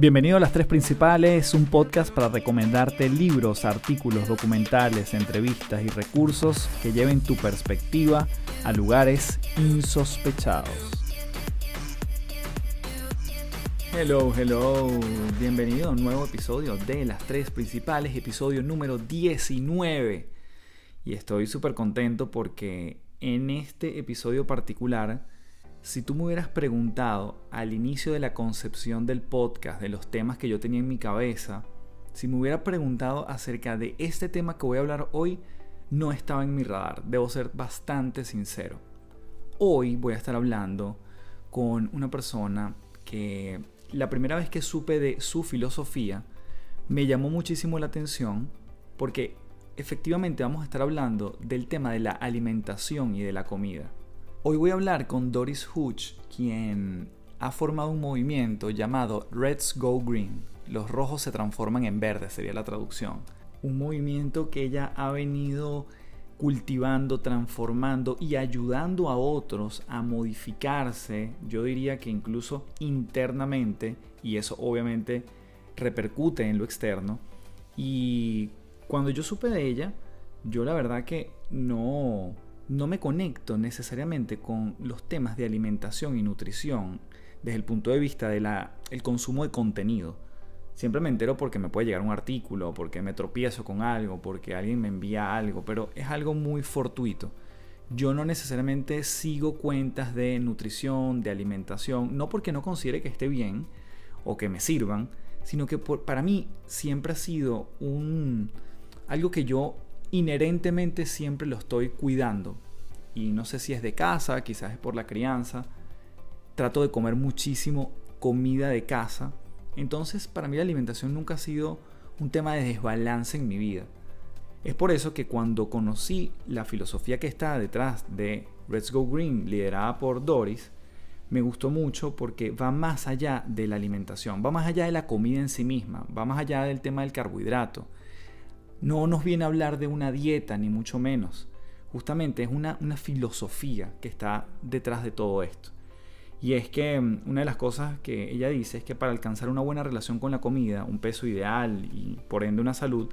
Bienvenido a Las Tres Principales, un podcast para recomendarte libros, artículos, documentales, entrevistas y recursos que lleven tu perspectiva a lugares insospechados. Hello, hello, bienvenido a un nuevo episodio de Las Tres Principales, episodio número 19. Y estoy súper contento porque en este episodio particular si tú me hubieras preguntado al inicio de la concepción del podcast, de los temas que yo tenía en mi cabeza, si me hubiera preguntado acerca de este tema que voy a hablar hoy, no estaba en mi radar, debo ser bastante sincero. Hoy voy a estar hablando con una persona que la primera vez que supe de su filosofía me llamó muchísimo la atención porque efectivamente vamos a estar hablando del tema de la alimentación y de la comida. Hoy voy a hablar con Doris Hutch, quien ha formado un movimiento llamado Reds Go Green. Los rojos se transforman en verde, sería la traducción. Un movimiento que ella ha venido cultivando, transformando y ayudando a otros a modificarse, yo diría que incluso internamente, y eso obviamente repercute en lo externo. Y cuando yo supe de ella, yo la verdad que no, no me conecto necesariamente con los temas de alimentación y nutrición desde el punto de vista del consumo de contenido. Siempre me entero porque me puede llegar un artículo, porque me tropiezo con algo, porque alguien me envía algo, pero es algo muy fortuito. Yo no necesariamente sigo cuentas de nutrición, de alimentación, no porque no considere que esté bien o que me sirvan, sino que para mí siempre ha sido un algo que yo inherentemente siempre lo estoy cuidando. Y no sé si es de casa, quizás es por la crianza. Trato de comer muchísimo comida de casa. Entonces para mí la alimentación nunca ha sido un tema de desbalance en mi vida. Es por eso que cuando conocí la filosofía que está detrás de Let's Go Green, liderada por Doris, me gustó mucho porque va más allá de la alimentación, va más allá de la comida en sí misma, va más allá del tema del carbohidrato, no nos viene a hablar de una dieta, ni mucho menos. Justamente es una, filosofía que está detrás de todo esto. Y es que mm, una de las cosas que ella dice es que para alcanzar una buena relación con la comida, un peso ideal y por ende una salud,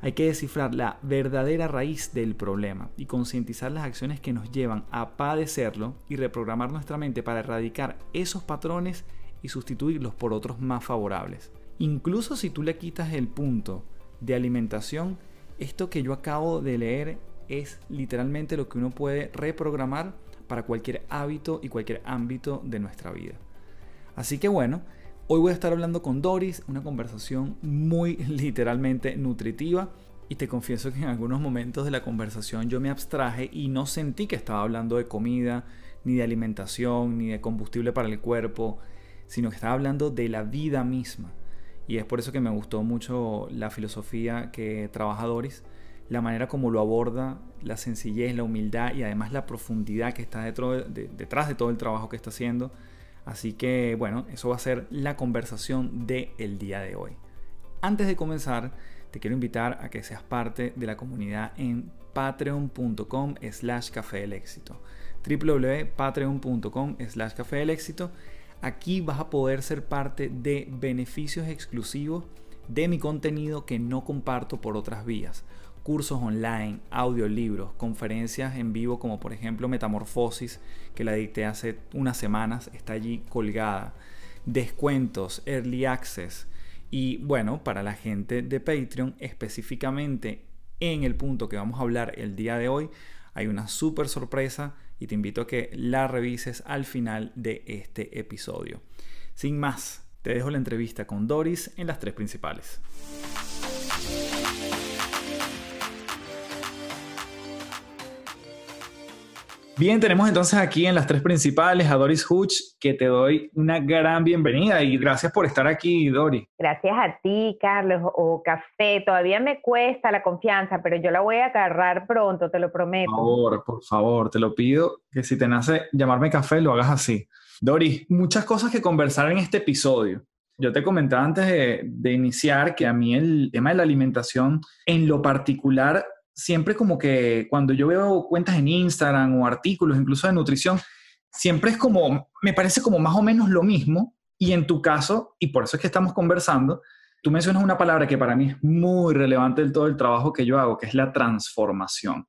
hay que descifrar la verdadera raíz del problema y concientizar las acciones que nos llevan a padecerlo y reprogramar nuestra mente para erradicar esos patrones y sustituirlos por otros más favorables. Incluso si tú le quitas el punto de alimentación, esto que yo acabo de leer es literalmente lo que uno puede reprogramar para cualquier hábito y cualquier ámbito de nuestra vida. Así que bueno, hoy voy a estar hablando con Doris, una conversación muy literalmente nutritiva. Y te confieso que en algunos momentos de la conversación yo me abstraje y no sentí que estaba hablando de comida, ni de alimentación, ni de combustible para el cuerpo, sino que estaba hablando de la vida misma. Y es por eso que me gustó mucho la filosofía que trabaja Doris, la manera como lo aborda, la sencillez, la humildad y además la profundidad que está detrás de todo el trabajo que está haciendo. Así que bueno, eso va a ser la conversación del día de hoy. Antes de comenzar, te quiero invitar a que seas parte de la comunidad en patreon.com slash café del éxito www.patreon.com slash café del éxito Aquí vas a poder ser parte de beneficios exclusivos de mi contenido que no comparto por otras vías. Cursos online, audiolibros, conferencias en vivo como por ejemplo Metamorfosis, que la dicté hace unas semanas, está allí colgada. Descuentos, early access. Y bueno, para la gente de Patreon, específicamente en el punto que vamos a hablar el día de hoy, hay una súper sorpresa y te invito a que la revises al final de este episodio. Sin más, te dejo la entrevista con Doris en las tres principales. Bien, tenemos entonces aquí en las tres principales a Doris Hutch, que te doy una gran bienvenida y gracias por estar aquí, Doris. Gracias a ti, Carlos, o Café. Todavía me cuesta la confianza, pero yo la voy a agarrar pronto, te lo prometo. Por favor, por favor, te lo pido que si te nace llamarme Café, lo hagas así. Doris, muchas cosas que conversar en este episodio. Yo te comentaba antes de, de iniciar que a mí el tema de la alimentación en lo particular siempre como que cuando yo veo cuentas en Instagram o artículos incluso de nutrición, siempre es como, me parece como más o menos lo mismo, Y en tu caso, y por eso es que estamos conversando, tú mencionas una palabra que para mí es muy relevante en todo el trabajo que yo hago, que es la transformación.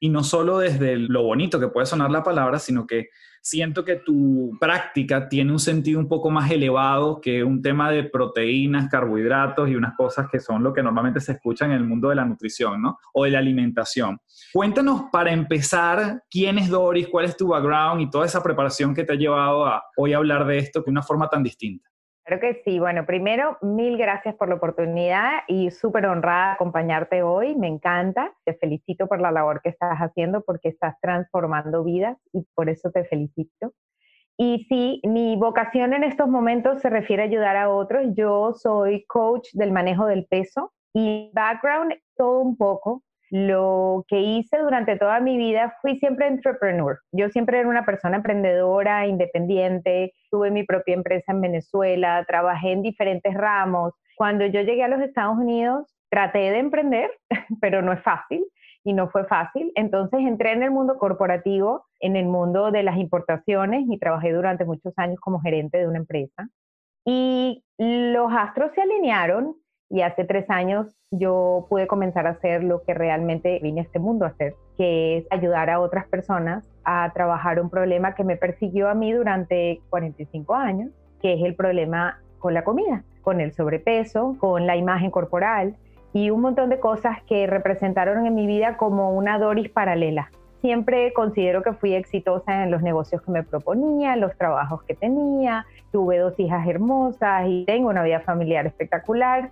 Y no solo desde lo bonito que puede sonar la palabra, sino que siento que tu práctica tiene un sentido un poco más elevado que un tema de proteínas, carbohidratos y unas cosas que son lo que normalmente se escucha en el mundo de la nutrición, ¿no? O de la alimentación. Cuéntanos para empezar quién es Doris, cuál es tu background y toda esa preparación que te ha llevado a hoy hablar de esto de una forma tan distinta. Claro que sí. Bueno, primero, mil gracias por la oportunidad y súper honrada acompañarte hoy. Me encanta. Te felicito por la labor que estás haciendo porque estás transformando vidas y por eso te felicito. Y sí, mi vocación en estos momentos se refiere a ayudar a otros. Yo soy coach del manejo del peso y background todo un poco. Lo que hice durante toda mi vida fui siempre entrepreneur. Yo siempre era una persona emprendedora, independiente, tuve mi propia empresa en Venezuela, trabajé en diferentes ramos. Cuando yo llegué a los Estados Unidos, traté de emprender, pero no es fácil y no fue fácil. Entonces entré en el mundo corporativo, en el mundo de las importaciones y trabajé durante muchos años como gerente de una empresa. Y los astros se alinearon y hace tres años yo pude comenzar a hacer lo que realmente vine a este mundo a hacer, que es ayudar a otras personas a trabajar un problema que me persiguió a mí durante 45 años, que es el problema con la comida, con el sobrepeso, con la imagen corporal y un montón de cosas que representaron en mi vida como una Doris paralela. Siempre considero que fui exitosa en los negocios que me proponía, los trabajos que tenía, tuve dos hijas hermosas y tengo una vida familiar espectacular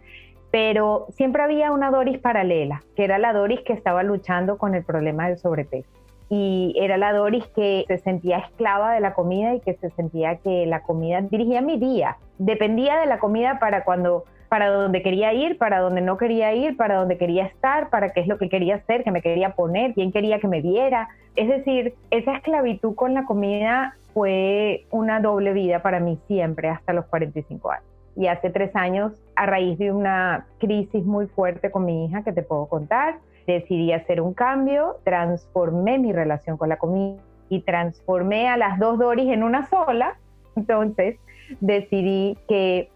pero siempre había una Doris paralela, que era la Doris que estaba luchando con el problema del sobrepeso. Y era la Doris que se sentía esclava de la comida y que se sentía que la comida dirigía mi día. Dependía de la comida para cuando para donde quería ir, para donde no quería ir, para donde quería estar, para qué es lo que quería hacer, que me quería poner, quién quería que me viera. Es decir, esa esclavitud con la comida fue una doble vida para mí siempre, hasta los 45 años y hace tres años, a raíz de una crisis muy fuerte con mi hija que te puedo contar, decidí hacer un cambio, transformé mi relación con la comida y transformé a las dos Doris en una sola. Entonces decidí que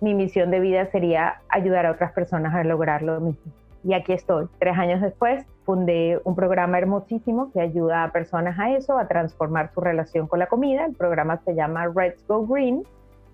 mi misión de vida sería ayudar a otras personas a lograr lo mismo. Y aquí estoy. Tres años después fundé un programa hermosísimo que ayuda a personas a eso, a transformar su relación con la comida. El programa se llama Reds Go Green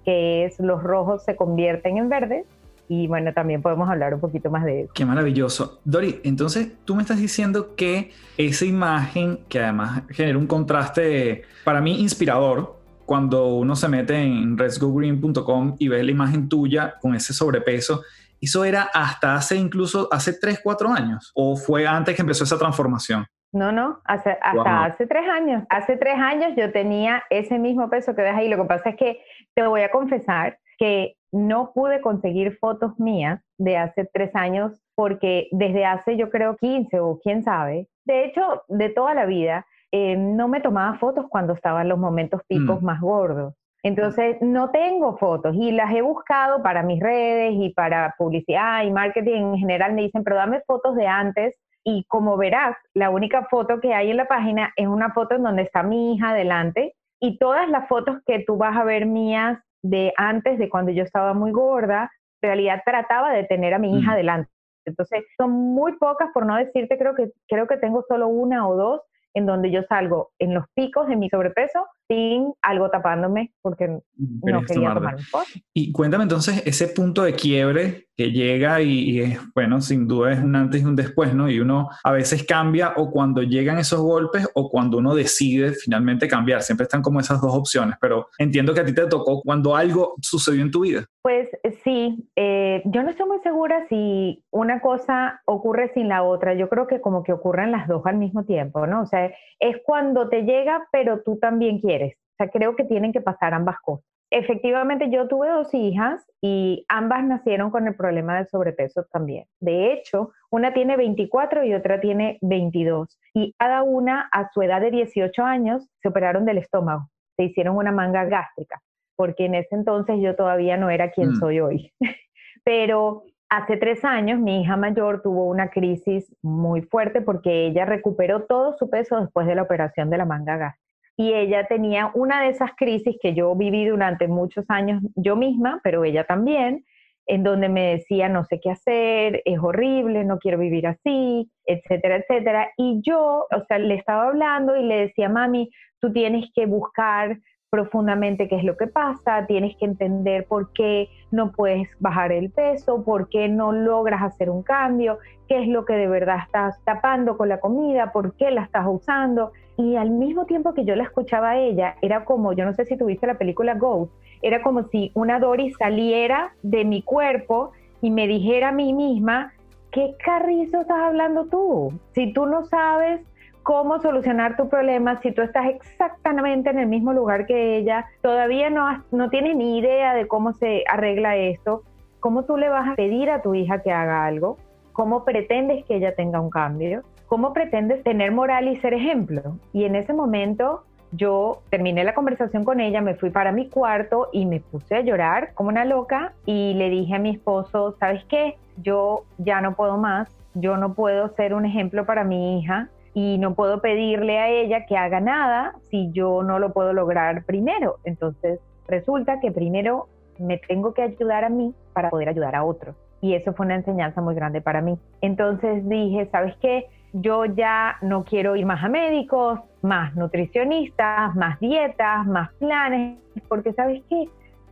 que es los rojos se convierten en verdes. Y bueno, también podemos hablar un poquito más de eso. Qué maravilloso. Dori, entonces tú me estás diciendo que esa imagen, que además genera un contraste para mí inspirador, cuando uno se mete en retsgogreen.com y ve la imagen tuya con ese sobrepeso, ¿eso era hasta hace incluso hace 3, 4 años? ¿O fue antes que empezó esa transformación? No, no, hasta hace tres años. Hace tres años yo tenía ese mismo peso que ves ahí. Lo que pasa es que te voy a confesar que no pude conseguir fotos mías de hace tres años porque desde hace yo creo 15 o quién sabe, de hecho de toda la vida, eh, no me tomaba fotos cuando estaba en los momentos picos mm. más gordos. Entonces, no tengo fotos y las he buscado para mis redes y para publicidad y marketing en general. Me dicen, pero dame fotos de antes y como verás, la única foto que hay en la página es una foto en donde está mi hija delante y todas las fotos que tú vas a ver mías de antes, de cuando yo estaba muy gorda, en realidad trataba de tener a mi hija mm. delante. Entonces, son muy pocas, por no decirte, creo que, creo que tengo solo una o dos en donde yo salgo en los picos de mi sobrepeso sin algo tapándome porque no quería tomar foto. Y cuéntame entonces ese punto de quiebre que llega y, es, bueno, sin duda es un antes y un después, ¿no? Y uno a veces cambia o cuando llegan esos golpes o cuando uno decide finalmente cambiar. Siempre están como esas dos opciones, pero entiendo que a ti te tocó cuando algo sucedió en tu vida. Pues sí, eh, yo no estoy muy segura si una cosa ocurre sin la otra. Yo creo que como que ocurren las dos al mismo tiempo, ¿no? O sea, es cuando te llega, pero tú también quieres. O sea, creo que tienen que pasar ambas cosas. Efectivamente, yo tuve dos hijas y ambas nacieron con el problema del sobrepeso también. De hecho, una tiene 24 y otra tiene 22. Y cada una a su edad de 18 años se operaron del estómago, se hicieron una manga gástrica, porque en ese entonces yo todavía no era quien mm. soy hoy. Pero hace tres años mi hija mayor tuvo una crisis muy fuerte porque ella recuperó todo su peso después de la operación de la manga gástrica. Y ella tenía una de esas crisis que yo viví durante muchos años yo misma, pero ella también, en donde me decía, no sé qué hacer, es horrible, no quiero vivir así, etcétera, etcétera. Y yo, o sea, le estaba hablando y le decía, mami, tú tienes que buscar profundamente qué es lo que pasa, tienes que entender por qué no puedes bajar el peso, por qué no logras hacer un cambio, qué es lo que de verdad estás tapando con la comida, por qué la estás usando. Y al mismo tiempo que yo la escuchaba a ella, era como, yo no sé si tuviste la película Ghost, era como si una Dory saliera de mi cuerpo y me dijera a mí misma, ¿qué carrizo estás hablando tú? Si tú no sabes cómo solucionar tu problema, si tú estás exactamente en el mismo lugar que ella, todavía no, no tienes ni idea de cómo se arregla esto, ¿cómo tú le vas a pedir a tu hija que haga algo? ¿Cómo pretendes que ella tenga un cambio? ¿Cómo pretendes tener moral y ser ejemplo? Y en ese momento yo terminé la conversación con ella, me fui para mi cuarto y me puse a llorar como una loca y le dije a mi esposo, ¿sabes qué? Yo ya no puedo más, yo no puedo ser un ejemplo para mi hija y no puedo pedirle a ella que haga nada si yo no lo puedo lograr primero. Entonces resulta que primero me tengo que ayudar a mí para poder ayudar a otros. Y eso fue una enseñanza muy grande para mí. Entonces dije, ¿sabes qué? yo ya no quiero ir más a médicos, más nutricionistas, más dietas, más planes, porque sabes qué,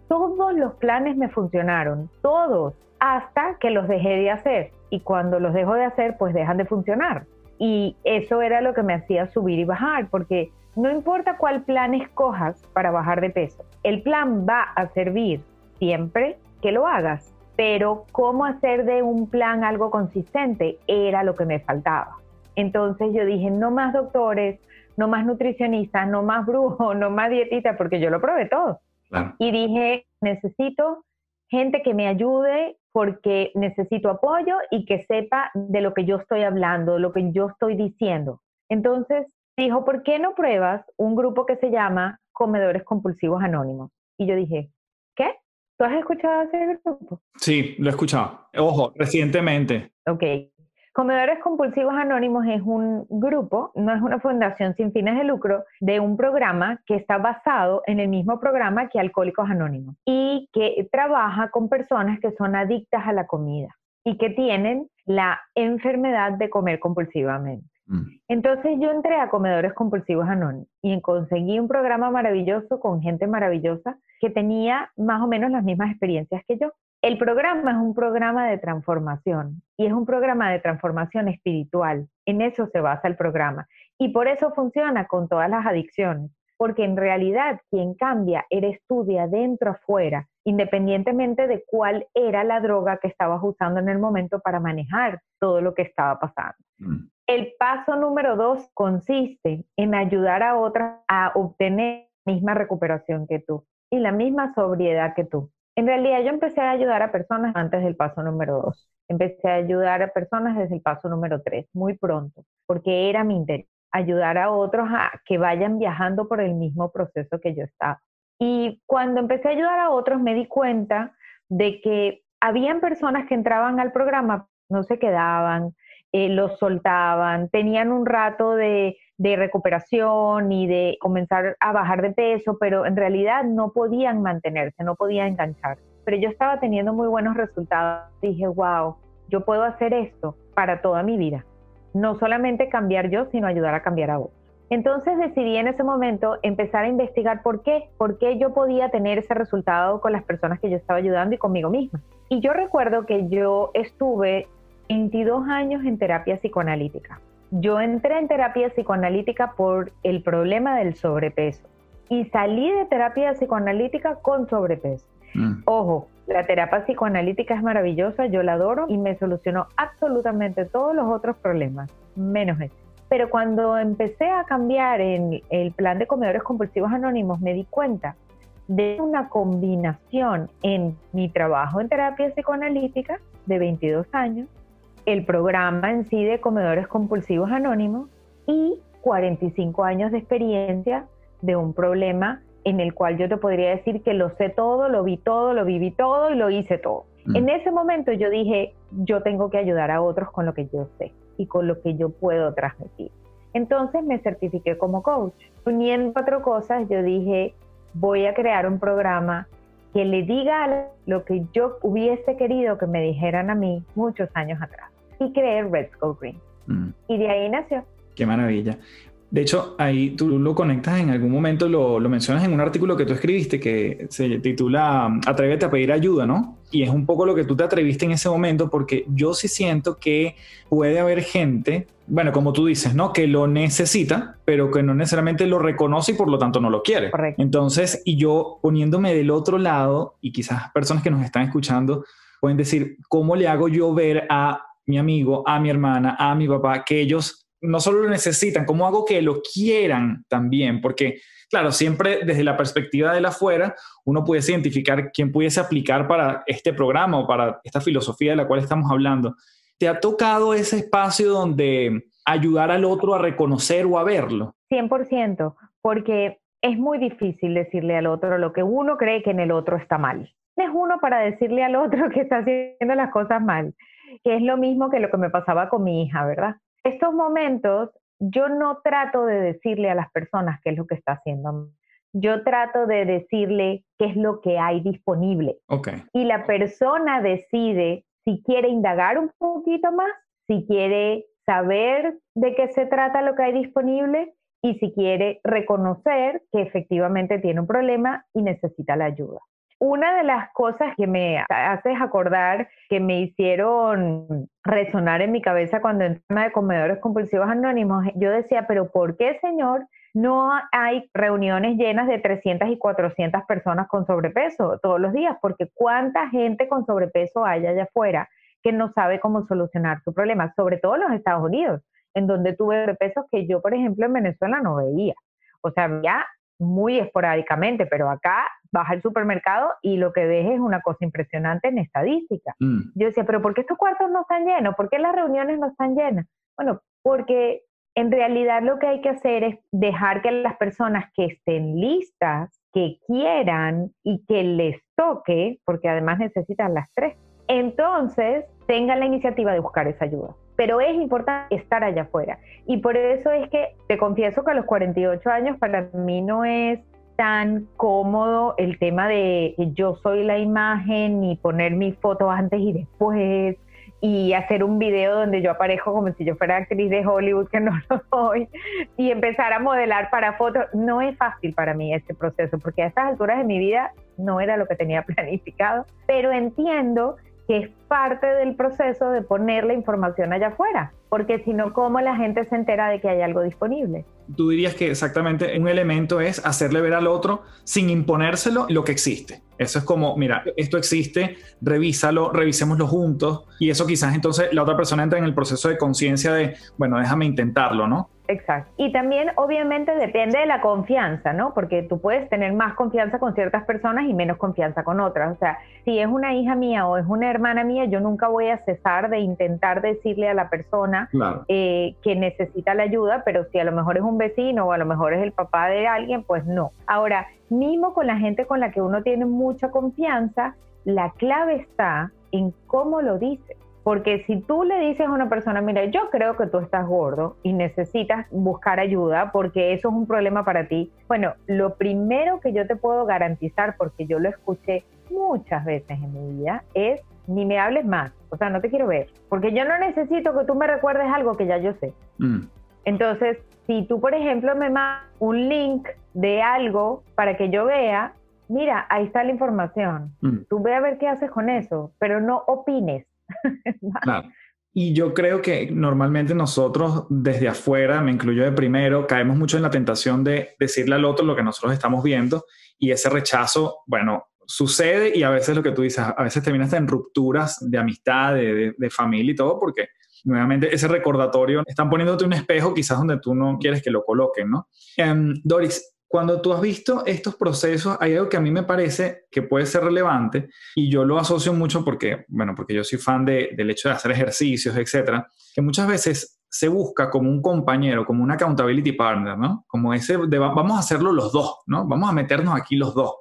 todos los planes me funcionaron, todos, hasta que los dejé de hacer. Y cuando los dejo de hacer, pues dejan de funcionar. Y eso era lo que me hacía subir y bajar, porque no importa cuál plan escojas para bajar de peso, el plan va a servir siempre que lo hagas. Pero cómo hacer de un plan algo consistente era lo que me faltaba. Entonces yo dije, no más doctores, no más nutricionistas, no más brujos, no más dietita, porque yo lo probé todo. Y dije, necesito gente que me ayude porque necesito apoyo y que sepa de lo que yo estoy hablando, lo que yo estoy diciendo. Entonces dijo, ¿por qué no pruebas un grupo que se llama Comedores Compulsivos Anónimos? Y yo dije, ¿qué? ¿Tú has escuchado ese grupo? Sí, lo he escuchado. Ojo, recientemente. Ok. Comedores Compulsivos Anónimos es un grupo, no es una fundación sin fines de lucro, de un programa que está basado en el mismo programa que Alcohólicos Anónimos y que trabaja con personas que son adictas a la comida y que tienen la enfermedad de comer compulsivamente. Mm. Entonces yo entré a Comedores Compulsivos Anónimos y conseguí un programa maravilloso con gente maravillosa que tenía más o menos las mismas experiencias que yo. El programa es un programa de transformación y es un programa de transformación espiritual. En eso se basa el programa. Y por eso funciona con todas las adicciones, porque en realidad quien cambia eres tú de adentro afuera, independientemente de cuál era la droga que estabas usando en el momento para manejar todo lo que estaba pasando. Mm. El paso número dos consiste en ayudar a otras a obtener la misma recuperación que tú y la misma sobriedad que tú. En realidad yo empecé a ayudar a personas antes del paso número dos. Empecé a ayudar a personas desde el paso número tres, muy pronto, porque era mi interés, ayudar a otros a que vayan viajando por el mismo proceso que yo estaba. Y cuando empecé a ayudar a otros me di cuenta de que habían personas que entraban al programa, no se quedaban, eh, los soltaban, tenían un rato de, recuperación y de comenzar a bajar de peso, pero en realidad no podían mantenerse, no podían enganchar. Pero yo estaba teniendo muy buenos resultados. Dije, wow, yo puedo hacer esto para toda mi vida. No solamente cambiar yo, sino ayudar a cambiar a otros. Entonces decidí en ese momento empezar a investigar por qué, por qué yo podía tener ese resultado con las personas que yo estaba ayudando y conmigo misma. Y yo recuerdo que yo estuve 22 años en terapia psicoanalítica. Yo entré en terapia psicoanalítica por el problema del sobrepeso y salí de terapia psicoanalítica con sobrepeso. Mm. Ojo, la terapia psicoanalítica es maravillosa, yo la adoro y me solucionó absolutamente todos los otros problemas, menos ese. Pero cuando empecé a cambiar en el plan de comedores compulsivos anónimos, me di cuenta de una combinación en mi trabajo en terapia psicoanalítica de 22 años el programa en sí de Comedores Compulsivos Anónimos y 45 años de experiencia de un problema en el cual yo te podría decir que lo sé todo, lo vi todo, lo viví todo y lo hice todo. Mm. En ese momento yo dije, yo tengo que ayudar a otros con lo que yo sé y con lo que yo puedo transmitir. Entonces me certifiqué como coach. Uniendo cuatro cosas, yo dije, voy a crear un programa que le diga lo que yo hubiese querido que me dijeran a mí muchos años atrás. Y creé Red School Green. Mm. Y de ahí nació. Qué maravilla. De hecho, ahí tú lo conectas en algún momento, lo, lo, mencionas en un artículo que tú escribiste que se titula Atrévete a pedir ayuda, ¿no? Y es un poco lo que tú te atreviste en ese momento porque yo sí siento que puede haber gente, bueno, como tú dices, ¿no? Que lo necesita, pero que no necesariamente lo reconoce y por lo tanto no lo quiere. Correcto. Entonces, y yo poniéndome del otro lado, y quizás personas que nos están escuchando pueden decir, ¿cómo le hago yo ver a mi amigo, a mi hermana, a mi papá, que ellos no solo lo necesitan, ¿cómo hago que lo quieran también? Porque, claro, siempre desde la perspectiva de la afuera, uno puede identificar quién pudiese aplicar para este programa o para esta filosofía de la cual estamos hablando. ¿Te ha tocado ese espacio donde ayudar al otro a reconocer o a verlo? 100%, porque es muy difícil decirle al otro lo que uno cree que en el otro está mal. Es uno para decirle al otro que está haciendo las cosas mal, que es lo mismo que lo que me pasaba con mi hija, ¿verdad? estos momentos yo no trato de decirle a las personas qué es lo que está haciendo. Yo trato de decirle qué es lo que hay disponible. Y la persona decide si quiere indagar un poquito más, si quiere saber de qué se trata lo que hay disponible y si quiere reconocer que efectivamente tiene un problema y necesita la ayuda. Una de las cosas que me haces acordar que me hicieron resonar en mi cabeza cuando entré de comedores compulsivos anónimos, yo decía, pero ¿por qué, señor, no hay reuniones llenas de 300 y 400 personas con sobrepeso todos los días? Porque ¿cuánta gente con sobrepeso hay allá afuera que no sabe cómo solucionar su problema? Sobre todo en los Estados Unidos, en donde tuve sobrepeso que yo, por ejemplo, en Venezuela no veía. O sea, ya muy esporádicamente, pero acá vas al supermercado y lo que ves es una cosa impresionante en estadística. Mm. Yo decía, pero ¿por qué estos cuartos no están llenos? ¿Por qué las reuniones no están llenas? Bueno, porque en realidad lo que hay que hacer es dejar que las personas que estén listas, que quieran y que les toque, porque además necesitan las tres, entonces tengan la iniciativa de buscar esa ayuda pero es importante estar allá afuera. Y por eso es que te confieso que a los 48 años para mí no es tan cómodo el tema de yo soy la imagen y poner mi foto antes y después y hacer un video donde yo aparezco como si yo fuera actriz de Hollywood, que no lo soy, y empezar a modelar para fotos. No es fácil para mí este proceso, porque a estas alturas de mi vida no era lo que tenía planificado, pero entiendo que es parte del proceso de poner la información allá afuera, porque si no, ¿cómo la gente se entera de que hay algo disponible? Tú dirías que exactamente un elemento es hacerle ver al otro sin imponérselo lo que existe. Eso es como, mira, esto existe, revísalo, revisémoslo juntos y eso quizás entonces la otra persona entra en el proceso de conciencia de, bueno, déjame intentarlo, ¿no? Exacto. Y también obviamente depende de la confianza, ¿no? Porque tú puedes tener más confianza con ciertas personas y menos confianza con otras. O sea, si es una hija mía o es una hermana mía, yo nunca voy a cesar de intentar decirle a la persona eh, que necesita la ayuda, pero si a lo mejor es un vecino o a lo mejor es el papá de alguien, pues no. Ahora, mismo con la gente con la que uno tiene mucha confianza, la clave está en cómo lo dice. Porque si tú le dices a una persona, mira, yo creo que tú estás gordo y necesitas buscar ayuda porque eso es un problema para ti, bueno, lo primero que yo te puedo garantizar, porque yo lo escuché muchas veces en mi vida, es ni me hables más, o sea, no te quiero ver, porque yo no necesito que tú me recuerdes algo que ya yo sé. Mm. Entonces, si tú, por ejemplo, me mandas un link de algo para que yo vea, mira, ahí está la información, mm. tú ve a ver qué haces con eso, pero no opines claro. Y yo creo que normalmente nosotros desde afuera, me incluyo de primero, caemos mucho en la tentación de decirle al otro lo que nosotros estamos viendo y ese rechazo, bueno, sucede y a veces lo que tú dices, a veces terminas en rupturas de amistad, de, familia y todo, porque nuevamente ese recordatorio, están poniéndote un espejo quizás donde tú no quieres que lo coloquen, ¿no? Em, Doris, cuando tú has visto estos procesos, hay algo que a mí me parece que puede ser relevante y yo lo asocio mucho porque, bueno, porque yo soy fan del hecho de hacer ejercicios, etcétera, que muchas veces se busca como un compañero, como un accountability partner, ¿no? Como ese de vamos a hacerlo los dos, ¿no? Vamos a meternos aquí los dos.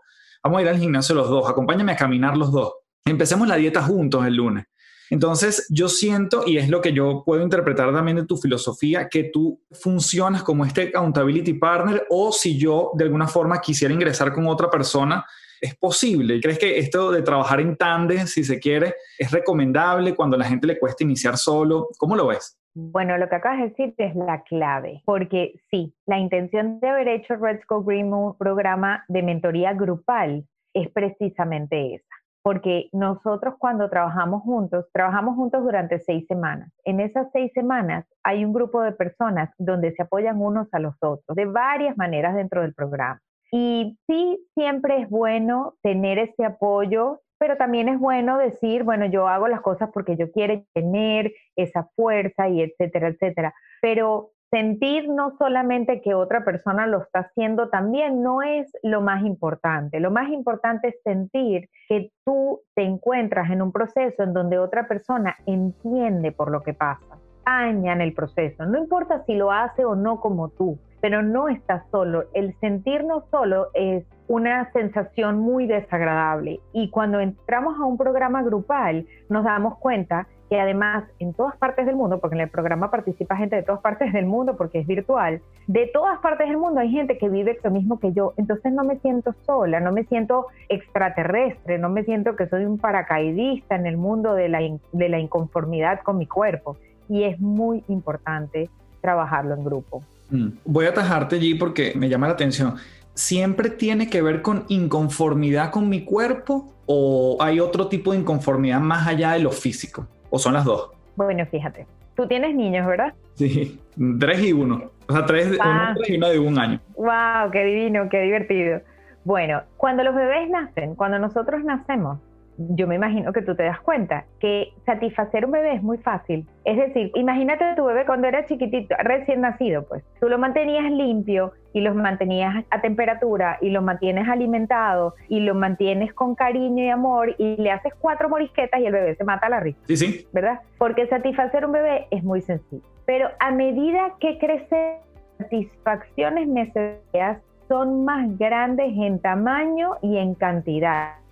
Vamos a ir al gimnasio los dos, acompáñame a caminar los dos. Empecemos la dieta juntos el lunes. Entonces, yo siento, y es lo que yo puedo interpretar también de tu filosofía, que tú funcionas como este accountability partner o si yo de alguna forma quisiera ingresar con otra persona, es posible. ¿Crees que esto de trabajar en tándem, si se quiere, es recomendable cuando a la gente le cuesta iniciar solo? ¿Cómo lo ves? Bueno, lo que acabas de decir es la clave, porque sí, la intención de haber hecho Red Go Green un programa de mentoría grupal es precisamente esa, porque nosotros cuando trabajamos juntos, trabajamos juntos durante seis semanas. En esas seis semanas hay un grupo de personas donde se apoyan unos a los otros, de varias maneras dentro del programa. Y sí, siempre es bueno tener ese apoyo pero también es bueno decir, bueno, yo hago las cosas porque yo quiero tener esa fuerza y etcétera, etcétera. Pero sentir no solamente que otra persona lo está haciendo también no es lo más importante. Lo más importante es sentir que tú te encuentras en un proceso en donde otra persona entiende por lo que pasa, daña en el proceso. No importa si lo hace o no como tú, pero no estás solo. El sentirnos solo es una sensación muy desagradable y cuando entramos a un programa grupal nos damos cuenta que además en todas partes del mundo, porque en el programa participa gente de todas partes del mundo porque es virtual, de todas partes del mundo hay gente que vive lo mismo que yo, entonces no me siento sola, no me siento extraterrestre, no me siento que soy un paracaidista en el mundo de la, de la inconformidad con mi cuerpo y es muy importante trabajarlo en grupo. Mm. Voy a atajarte allí porque me llama la atención. ¿Siempre tiene que ver con inconformidad con mi cuerpo o hay otro tipo de inconformidad más allá de lo físico? ¿O son las dos? Bueno, fíjate. Tú tienes niños, ¿verdad? Sí, tres y uno. O sea, tres, ah. y uno de un año. ¡Wow! ¡Qué divino! ¡Qué divertido! Bueno, cuando los bebés nacen, cuando nosotros nacemos, yo me imagino que tú te das cuenta que satisfacer un bebé es muy fácil. Es decir, imagínate tu bebé cuando era chiquitito, recién nacido, pues tú lo mantenías limpio y lo mantenías a temperatura y lo mantienes alimentado y lo mantienes con cariño y amor y le haces cuatro morisquetas y el bebé se mata a la risa. Sí, sí. ¿Verdad? Porque satisfacer un bebé es muy sencillo. Pero a medida que crece, satisfacciones necesarias son más grandes en tamaño y en cantidad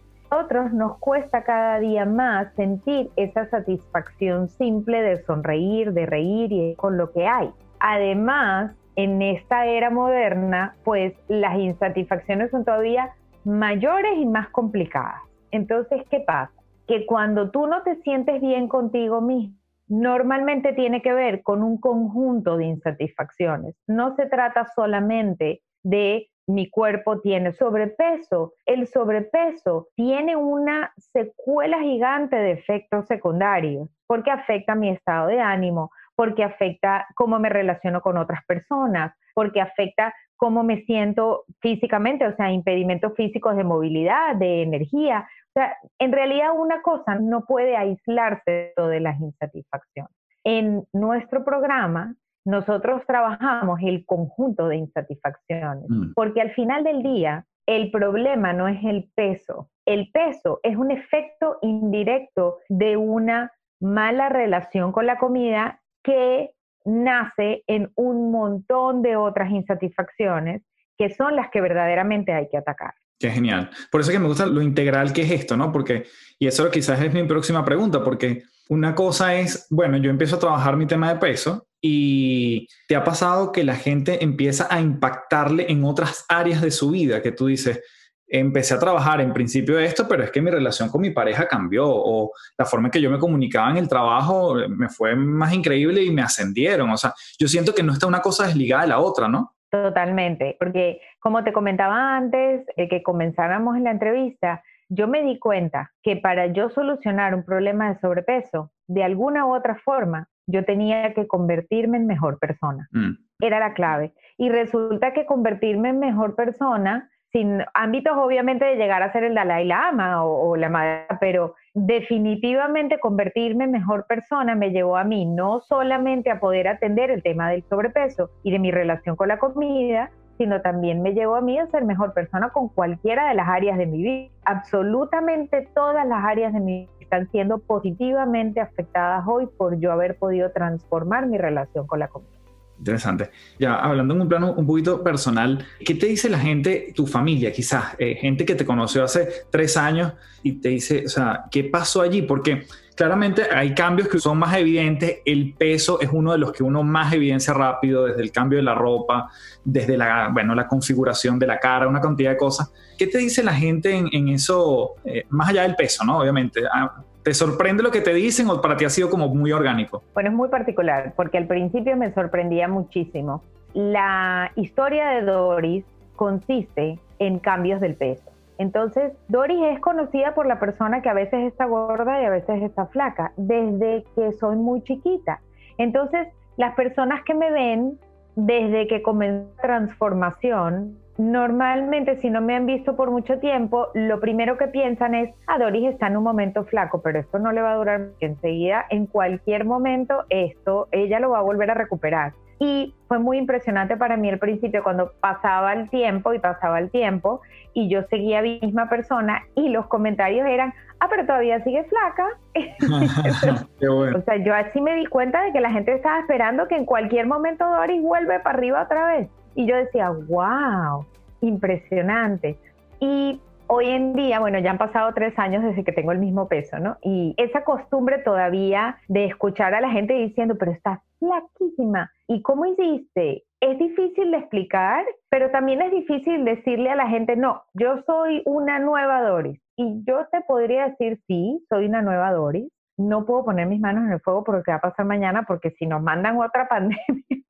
nos cuesta cada día más sentir esa satisfacción simple de sonreír, de reír y con lo que hay. Además, en esta era moderna, pues las insatisfacciones son todavía mayores y más complicadas. Entonces, ¿qué pasa? Que cuando tú no te sientes bien contigo mismo, normalmente tiene que ver con un conjunto de insatisfacciones. No se trata solamente de mi cuerpo tiene sobrepeso. El sobrepeso tiene una secuela gigante de efectos secundarios porque afecta mi estado de ánimo, porque afecta cómo me relaciono con otras personas, porque afecta cómo me siento físicamente, o sea, impedimentos físicos de movilidad, de energía. O sea, en realidad una cosa no puede aislarse de las insatisfacciones. En nuestro programa nosotros trabajamos el conjunto de insatisfacciones, mm. porque al final del día el problema no es el peso, el peso es un efecto indirecto de una mala relación con la comida que nace en un montón de otras insatisfacciones que son las que verdaderamente hay que atacar. Qué genial. Por eso es que me gusta lo integral que es esto, ¿no? Porque, y eso quizás es mi próxima pregunta, porque una cosa es, bueno, yo empiezo a trabajar mi tema de peso y te ha pasado que la gente empieza a impactarle en otras áreas de su vida, que tú dices, empecé a trabajar en principio de esto, pero es que mi relación con mi pareja cambió o la forma en que yo me comunicaba en el trabajo me fue más increíble y me ascendieron. O sea, yo siento que no está una cosa desligada de la otra, ¿no? Totalmente, porque como te comentaba antes, de que comenzáramos en la entrevista, yo me di cuenta que para yo solucionar un problema de sobrepeso, de alguna u otra forma, yo tenía que convertirme en mejor persona. Mm. Era la clave. Y resulta que convertirme en mejor persona, sin ámbitos obviamente de llegar a ser el Dalai Lama o, la madre, pero definitivamente convertirme en mejor persona me llevó a mí no solamente a poder atender el tema del sobrepeso y de mi relación con la comida, sino también me llevó a mí a ser mejor persona con cualquiera de las áreas de mi vida. Absolutamente todas las áreas de mi vida están siendo positivamente afectadas hoy por yo haber podido transformar mi relación con la comida. Interesante. Ya hablando en un plano un poquito personal, ¿qué te dice la gente, tu familia quizás, eh, gente que te conoció hace tres años y te dice, o sea, ¿qué pasó allí? Porque claramente hay cambios que son más evidentes, el peso es uno de los que uno más evidencia rápido, desde el cambio de la ropa, desde la, bueno, la configuración de la cara, una cantidad de cosas. ¿Qué te dice la gente en, eso, eh, más allá del peso, ¿no? Obviamente. Ah, ¿Te sorprende lo que te dicen o para ti ha sido como muy orgánico? Bueno, es muy particular, porque al principio me sorprendía muchísimo. La historia de Doris consiste en cambios del peso. Entonces, Doris es conocida por la persona que a veces está gorda y a veces está flaca, desde que soy muy chiquita. Entonces, las personas que me ven desde que comenzó la transformación Normalmente, si no me han visto por mucho tiempo, lo primero que piensan es, ah, Doris está en un momento flaco, pero esto no le va a durar enseguida, en cualquier momento, esto, ella lo va a volver a recuperar. Y fue muy impresionante para mí al principio cuando pasaba el tiempo y pasaba el tiempo y yo seguía misma persona y los comentarios eran, ah, pero todavía sigue flaca. O sea, yo así me di cuenta de que la gente estaba esperando que en cualquier momento Doris vuelve para arriba otra vez. Y yo decía, wow, impresionante. Y hoy en día, bueno, ya han pasado tres años desde que tengo el mismo peso, ¿no? Y esa costumbre todavía de escuchar a la gente diciendo, pero estás flaquísima. ¿Y cómo hiciste? Es difícil de explicar, pero también es difícil decirle a la gente, no, yo soy una nueva Doris. Y yo te podría decir, sí, soy una nueva Doris. No puedo poner mis manos en el fuego porque va a pasar mañana, porque si nos mandan otra pandemia,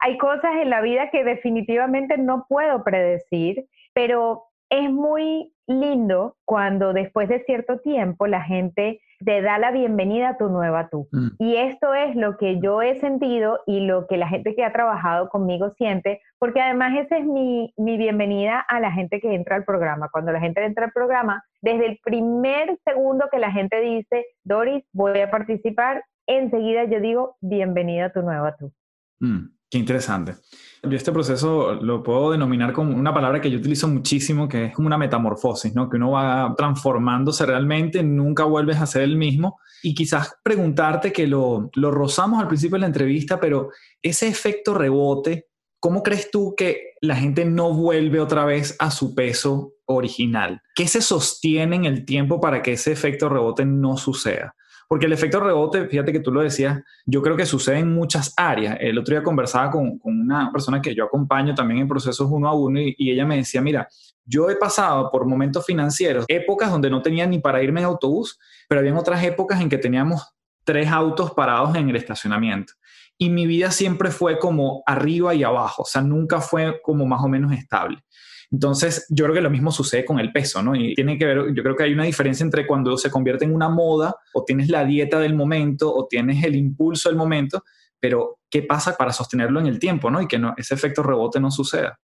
hay cosas en la vida que definitivamente no puedo predecir, pero es muy lindo cuando después de cierto tiempo la gente te da la bienvenida a tu nueva tú. Mm. Y esto es lo que yo he sentido y lo que la gente que ha trabajado conmigo siente, porque además esa es mi, mi bienvenida a la gente que entra al programa. Cuando la gente entra al programa, desde el primer segundo que la gente dice, Doris, voy a participar, enseguida yo digo, bienvenida a tu nueva tú. Mm. Qué interesante. Yo este proceso lo puedo denominar como una palabra que yo utilizo muchísimo, que es como una metamorfosis, ¿no? Que uno va transformándose realmente, nunca vuelves a ser el mismo. Y quizás preguntarte que lo, lo rozamos al principio de la entrevista, pero ese efecto rebote, ¿cómo crees tú que la gente no vuelve otra vez a su peso original? ¿Qué se sostiene en el tiempo para que ese efecto rebote no suceda? Porque el efecto rebote, fíjate que tú lo decías, yo creo que sucede en muchas áreas. El otro día conversaba con, una persona que yo acompaño también en procesos uno a uno y, y, ella me decía, mira, yo he pasado por momentos financieros, épocas donde no tenía ni para irme en autobús, pero había otras épocas en que teníamos tres autos parados en el estacionamiento. Y mi vida siempre fue como arriba y abajo, o sea, nunca fue como más o menos estable. Entonces, yo creo que lo mismo sucede con el peso, ¿no? Y tiene que ver, yo creo que hay una diferencia entre cuando se convierte en una moda o tienes la dieta del momento o tienes el impulso del momento, pero ¿qué pasa para sostenerlo en el tiempo, ¿no? Y que no, ese efecto rebote no suceda.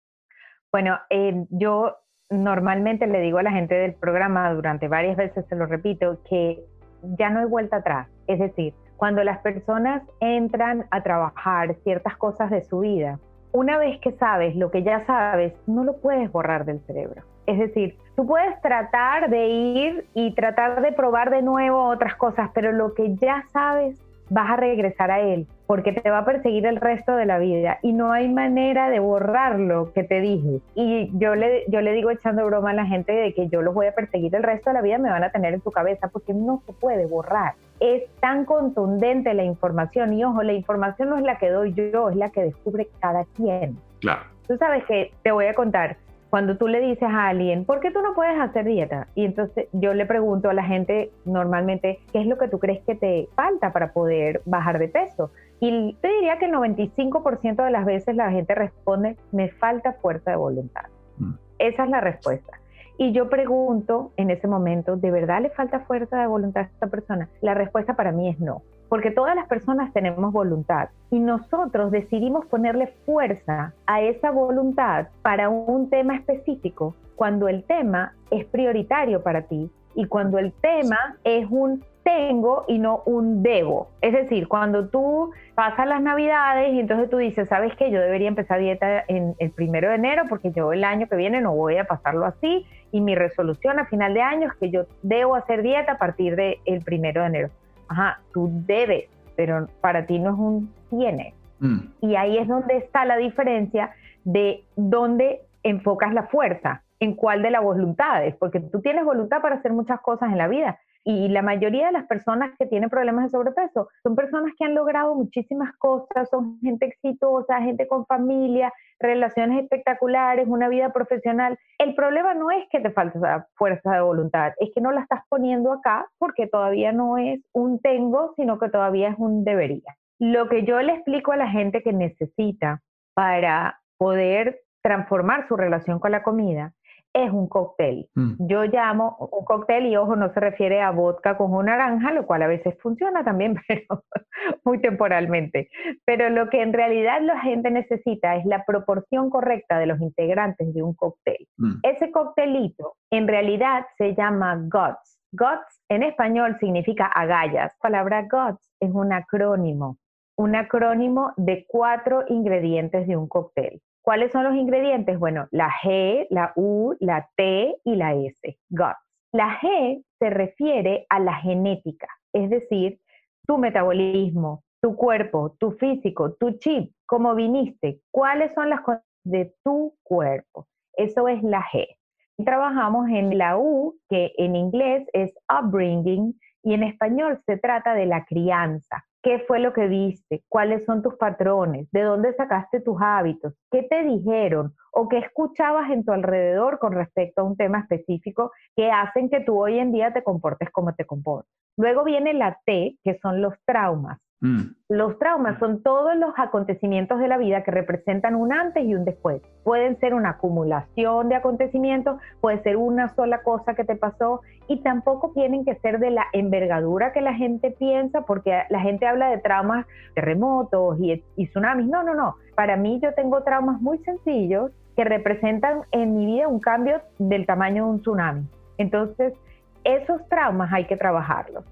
Bueno, eh, yo normalmente le digo a la gente del programa, durante varias veces se lo repito, que ya no hay vuelta atrás. Es decir, cuando las personas entran a trabajar ciertas cosas de su vida, una vez que sabes lo que ya sabes, no lo puedes borrar del cerebro. Es decir, tú puedes tratar de ir y tratar de probar de nuevo otras cosas, pero lo que ya sabes, vas a regresar a él, porque te va a perseguir el resto de la vida y no hay manera de borrar lo que te dije. Y yo le, yo le digo echando broma a la gente de que yo los voy a perseguir el resto de la vida, me van a tener en tu cabeza, porque no se puede borrar es tan contundente la información. Y ojo, la información no es la que doy yo, es la que descubre cada quien. Claro. Tú sabes que te voy a contar, cuando tú le dices a alguien, ¿por qué tú no puedes hacer dieta? Y entonces yo le pregunto a la gente normalmente, ¿qué es lo que tú crees que te falta para poder bajar de peso? Y te diría que el 95% de las veces la gente responde, me falta fuerza de voluntad. Mm. Esa es la respuesta. Y yo pregunto en ese momento, ¿de verdad le falta fuerza de voluntad a esta persona? La respuesta para mí es no, porque todas las personas tenemos voluntad y nosotros decidimos ponerle fuerza a esa voluntad para un tema específico cuando el tema es prioritario para ti y cuando el tema es un tengo y no un debo. Es decir, cuando tú pasas las navidades y entonces tú dices, ¿sabes qué? Yo debería empezar dieta en el primero de enero porque yo el año que viene no voy a pasarlo así y mi resolución a final de año es que yo debo hacer dieta a partir del el primero de enero. Ajá, tú debes, pero para ti no es un tiene. Mm. Y ahí es donde está la diferencia de dónde enfocas la fuerza, en cuál de las voluntades, porque tú tienes voluntad para hacer muchas cosas en la vida, y la mayoría de las personas que tienen problemas de sobrepeso son personas que han logrado muchísimas cosas, son gente exitosa, gente con familia, relaciones espectaculares, una vida profesional. El problema no es que te falta fuerza de voluntad, es que no la estás poniendo acá porque todavía no es un tengo, sino que todavía es un debería. Lo que yo le explico a la gente que necesita para poder transformar su relación con la comida es un cóctel. Mm. Yo llamo un cóctel y ojo, no se refiere a vodka con una naranja, lo cual a veces funciona también, pero muy temporalmente. Pero lo que en realidad la gente necesita es la proporción correcta de los integrantes de un cóctel. Mm. Ese cóctelito en realidad se llama GOTS. GOTS en español significa agallas. La palabra GOTS es un acrónimo, un acrónimo de cuatro ingredientes de un cóctel. ¿Cuáles son los ingredientes? Bueno, la G, la U, la T y la S, GOTS. La G se refiere a la genética, es decir, tu metabolismo, tu cuerpo, tu físico, tu chip, cómo viniste, cuáles son las cosas de tu cuerpo. Eso es la G. Trabajamos en la U, que en inglés es upbringing, y en español se trata de la crianza. ¿Qué fue lo que viste? ¿Cuáles son tus patrones? ¿De dónde sacaste tus hábitos? ¿Qué te dijeron? ¿O qué escuchabas en tu alrededor con respecto a un tema específico que hacen que tú hoy en día te comportes como te comportas? Luego viene la T, que son los traumas. Mm. Los traumas son todos los acontecimientos de la vida que representan un antes y un después. Pueden ser una acumulación de acontecimientos, puede ser una sola cosa que te pasó y tampoco tienen que ser de la envergadura que la gente piensa, porque la gente habla de traumas, terremotos y, y tsunamis. No, no, no. Para mí yo tengo traumas muy sencillos que representan en mi vida un cambio del tamaño de un tsunami. Entonces, esos traumas hay que trabajarlos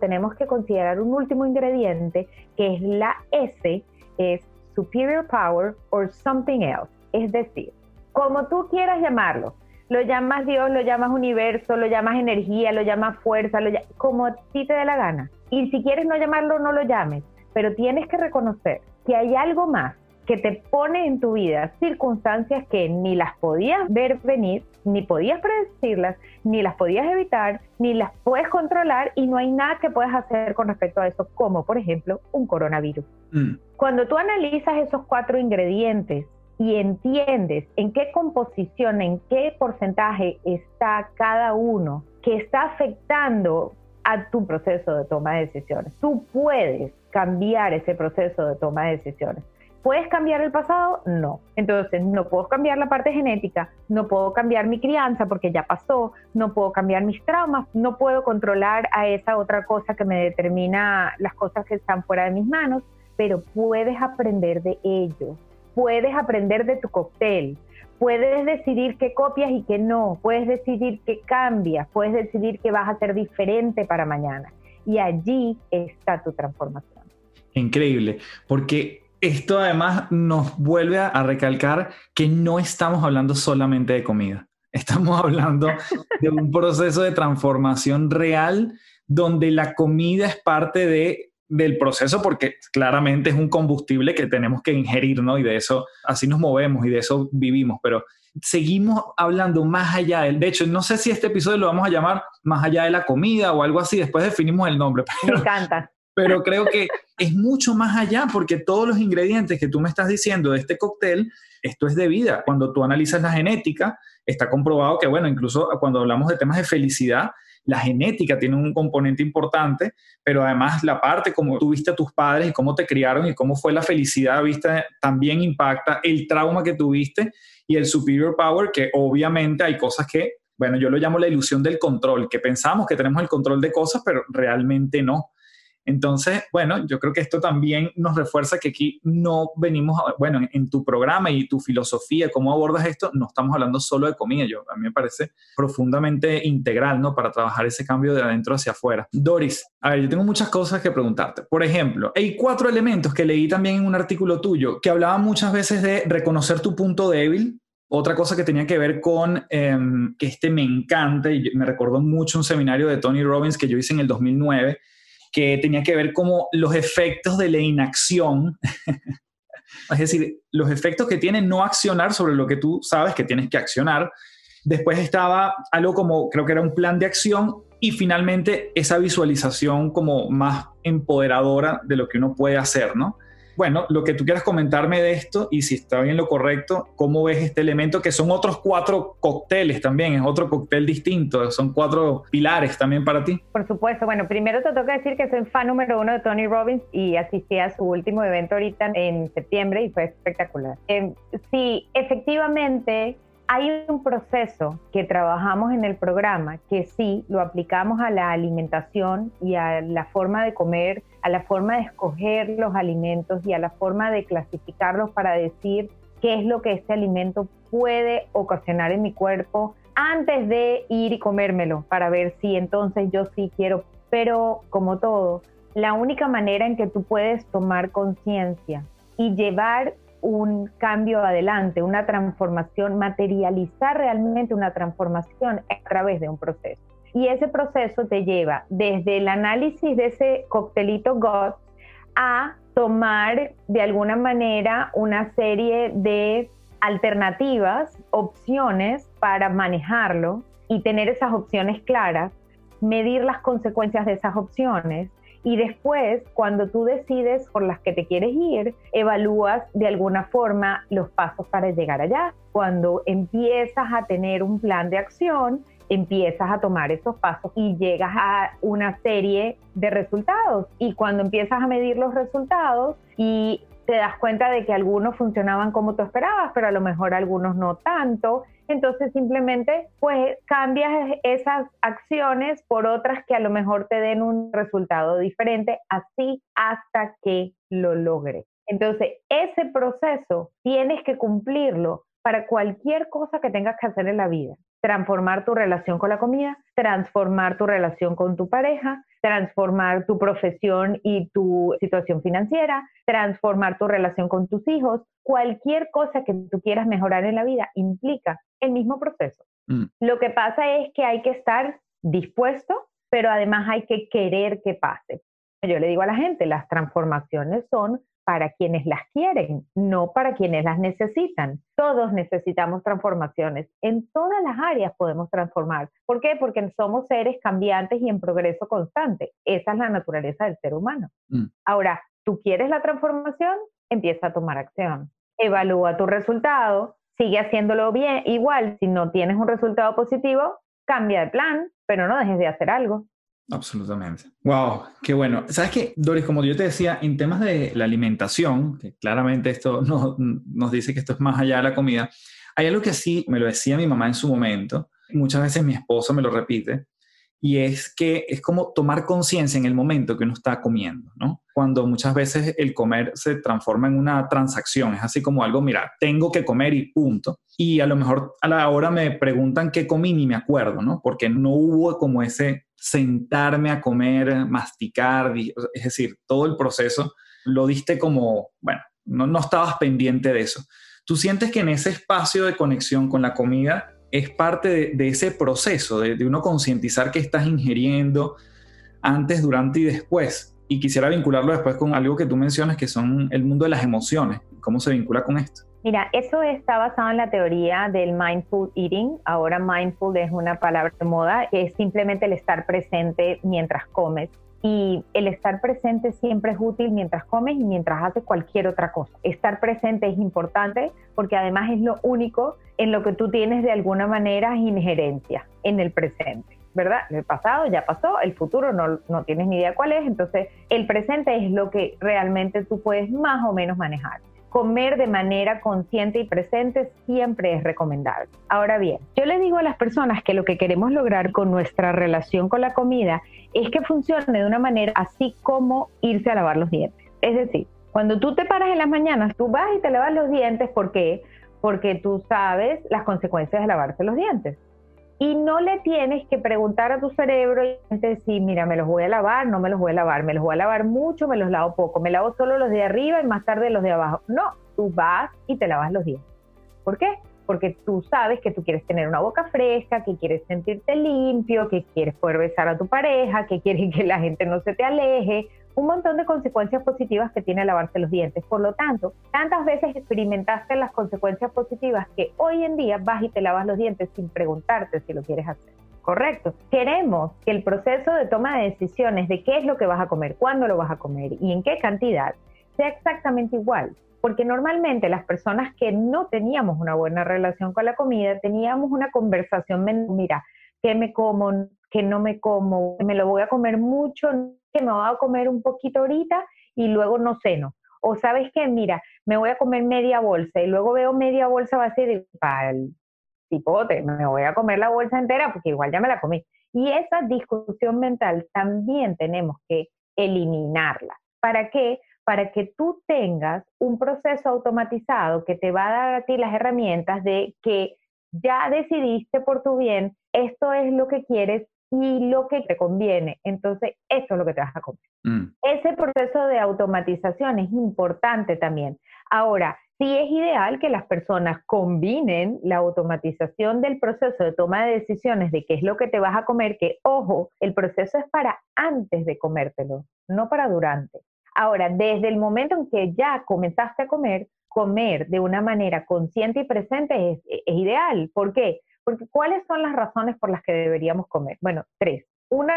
tenemos que considerar un último ingrediente que es la S, es Superior Power or Something Else. Es decir, como tú quieras llamarlo, lo llamas Dios, lo llamas universo, lo llamas energía, lo llamas fuerza, lo como a ti te dé la gana. Y si quieres no llamarlo, no lo llames, pero tienes que reconocer que hay algo más que te pone en tu vida circunstancias que ni las podías ver venir, ni podías predecirlas, ni las podías evitar, ni las puedes controlar y no hay nada que puedas hacer con respecto a eso, como por ejemplo un coronavirus. Mm. Cuando tú analizas esos cuatro ingredientes y entiendes en qué composición, en qué porcentaje está cada uno que está afectando a tu proceso de toma de decisiones, tú puedes cambiar ese proceso de toma de decisiones. ¿Puedes cambiar el pasado? No. Entonces, no puedo cambiar la parte genética, no puedo cambiar mi crianza porque ya pasó, no puedo cambiar mis traumas, no puedo controlar a esa otra cosa que me determina las cosas que están fuera de mis manos, pero puedes aprender de ellos, puedes aprender de tu cóctel, puedes decidir qué copias y qué no, puedes decidir qué cambias, puedes decidir qué vas a hacer diferente para mañana. Y allí está tu transformación. Increíble, porque esto además nos vuelve a, recalcar que no estamos hablando solamente de comida. Estamos hablando de un proceso de transformación real donde la comida es parte de, del proceso porque claramente es un combustible que tenemos que ingerir, ¿no? Y de eso, así nos movemos y de eso vivimos, pero seguimos hablando más allá del, de hecho, no sé si este episodio lo vamos a llamar más allá de la comida o algo así, después definimos el nombre. Me encanta pero creo que es mucho más allá porque todos los ingredientes que tú me estás diciendo de este cóctel, esto es de vida. Cuando tú analizas la genética, está comprobado que, bueno, incluso cuando hablamos de temas de felicidad, la genética tiene un componente importante, pero además la parte como tú viste a tus padres y cómo te criaron y cómo fue la felicidad vista también impacta el trauma que tuviste y el superior power, que obviamente hay cosas que, bueno, yo lo llamo la ilusión del control, que pensamos que tenemos el control de cosas, pero realmente no. Entonces, bueno, yo creo que esto también nos refuerza que aquí no venimos, bueno, en, tu programa y tu filosofía, cómo abordas esto, no estamos hablando solo de comida. Yo, a mí me parece profundamente integral, ¿no? Para trabajar ese cambio de adentro hacia afuera. Doris, a ver, yo tengo muchas cosas que preguntarte. Por ejemplo, hay cuatro elementos que leí también en un artículo tuyo que hablaba muchas veces de reconocer tu punto débil, otra cosa que tenía que ver con em, que este me encanta y me recordó mucho un seminario de Tony Robbins que yo hice en el 2009, que tenía que ver como los efectos de la inacción. es decir, los efectos que tiene no accionar sobre lo que tú sabes que tienes que accionar. Después estaba algo como, creo que era un plan de acción y finalmente esa visualización como más empoderadora de lo que uno puede hacer, ¿no? Bueno, lo que tú quieras comentarme de esto y si está bien lo correcto, ¿cómo ves este elemento? Que son otros cuatro cócteles también, es otro cóctel distinto, son cuatro pilares también para ti. Por supuesto, bueno, primero te toca decir que soy fan número uno de Tony Robbins y asistí a su último evento ahorita en septiembre y fue espectacular. Eh, sí, efectivamente, hay un proceso que trabajamos en el programa que sí lo aplicamos a la alimentación y a la forma de comer, a la forma de escoger los alimentos y a la forma de clasificarlos para decir qué es lo que este alimento puede ocasionar en mi cuerpo antes de ir y comérmelo para ver si entonces yo sí quiero. Pero como todo, la única manera en que tú puedes tomar conciencia y llevar un cambio adelante, una transformación, materializar realmente una transformación a través de un proceso. Y ese proceso te lleva desde el análisis de ese coctelito GOT a tomar de alguna manera una serie de alternativas, opciones para manejarlo y tener esas opciones claras, medir las consecuencias de esas opciones y después, cuando tú decides por las que te quieres ir, evalúas de alguna forma los pasos para llegar allá. Cuando empiezas a tener un plan de acción, empiezas a tomar esos pasos y llegas a una serie de resultados. Y cuando empiezas a medir los resultados y te das cuenta de que algunos funcionaban como tú esperabas, pero a lo mejor algunos no tanto, entonces simplemente pues cambias esas acciones por otras que a lo mejor te den un resultado diferente, así hasta que lo logres. Entonces, ese proceso tienes que cumplirlo para cualquier cosa que tengas que hacer en la vida. Transformar tu relación con la comida, transformar tu relación con tu pareja, transformar tu profesión y tu situación financiera, transformar tu relación con tus hijos. Cualquier cosa que tú quieras mejorar en la vida implica el mismo proceso. Mm. Lo que pasa es que hay que estar dispuesto, pero además hay que querer que pase. Yo le digo a la gente, las transformaciones son para quienes las quieren, no para quienes las necesitan. Todos necesitamos transformaciones. En todas las áreas podemos transformar. ¿Por qué? Porque somos seres cambiantes y en progreso constante. Esa es la naturaleza del ser humano. Mm. Ahora, ¿tú quieres la transformación? Empieza a tomar acción. Evalúa tu resultado, sigue haciéndolo bien. Igual, si no tienes un resultado positivo, cambia de plan, pero no dejes de hacer algo. Absolutamente. Wow, qué bueno. Sabes que, Doris, como yo te decía, en temas de la alimentación, que claramente esto nos dice que esto es más allá de la comida, hay algo que sí me lo decía mi mamá en su momento, muchas veces mi esposo me lo repite, y es que es como tomar conciencia en el momento que uno está comiendo, ¿no? Cuando muchas veces el comer se transforma en una transacción, es así como algo, mira, tengo que comer y punto. Y a lo mejor a la hora me preguntan qué comí ni me acuerdo, ¿no? Porque no hubo como ese sentarme a comer, masticar, es decir, todo el proceso lo diste como, bueno, no, no estabas pendiente de eso. ¿Tú sientes que en ese espacio de conexión con la comida es parte de, ese proceso, de, uno concientizar que estás ingiriendo antes, durante y después? Y quisiera vincularlo después con algo que tú mencionas, que son el mundo de las emociones. ¿Cómo se vincula con esto? Mira, eso está basado en la teoría del mindful eating. Ahora mindful es una palabra de moda, es simplemente el estar presente mientras comes. Y el estar presente siempre es útil mientras comes y mientras haces cualquier otra cosa. Estar presente es importante porque además es lo único en lo que tú tienes de alguna manera injerencia en el presente. ¿verdad? El pasado ya pasó, el futuro no, no, tienes ni idea cuál es, entonces el presente es lo que realmente tú puedes más o menos manejar comer de manera consciente y presente siempre es recomendable. Ahora bien, yo le digo a las personas que lo que queremos lograr con nuestra relación con la comida es que funcione de una manera así como irse a lavar los dientes. Es decir, cuando tú te paras en las mañanas, tú vas y te lavas los dientes, ¿por qué? Porque tú sabes las consecuencias de lavarse los dientes y no le tienes que preguntar a tu cerebro y decir, mira, me los voy a lavar, no me los voy a lavar, me los voy a lavar mucho, me los lavo poco, me lavo solo los de arriba y más tarde los de abajo. No, tú vas y te lavas los dientes. ¿Por qué? porque tú sabes que tú quieres tener una boca fresca, que quieres sentirte limpio, que quieres poder besar a tu pareja, que quieres que la gente no se te aleje, un montón de consecuencias positivas que tiene lavarse los dientes. Por lo tanto, tantas veces experimentaste las consecuencias positivas que hoy en día vas y te lavas los dientes sin preguntarte si lo quieres hacer. Correcto. Queremos que el proceso de toma de decisiones de qué es lo que vas a comer, cuándo lo vas a comer y en qué cantidad sea exactamente igual. Porque normalmente las personas que no teníamos una buena relación con la comida, teníamos una conversación, mira, ¿qué me como? ¿Qué no me como? ¿Me lo voy a comer mucho? ¿Que me voy a comer un poquito ahorita y luego no ceno? O sabes qué, mira, me voy a comer media bolsa y luego veo media bolsa vacía y digo, cipote, me voy a comer la bolsa entera porque igual ya me la comí. Y esa discusión mental también tenemos que eliminarla. ¿Para qué? Para que tú tengas un proceso automatizado que te va a dar a ti las herramientas de que ya decidiste por tu bien, esto es lo que quieres y lo que te conviene. Entonces, eso es lo que te vas a comer. Mm. Ese proceso de automatización es importante también. Ahora, sí es ideal que las personas combinen la automatización del proceso de toma de decisiones de qué es lo que te vas a comer, que ojo, el proceso es para antes de comértelo, no para durante. Ahora, desde el momento en que ya comenzaste a comer, comer de una manera consciente y presente es, es ideal. ¿Por qué? Porque ¿cuáles son las razones por las que deberíamos comer? Bueno, tres. Una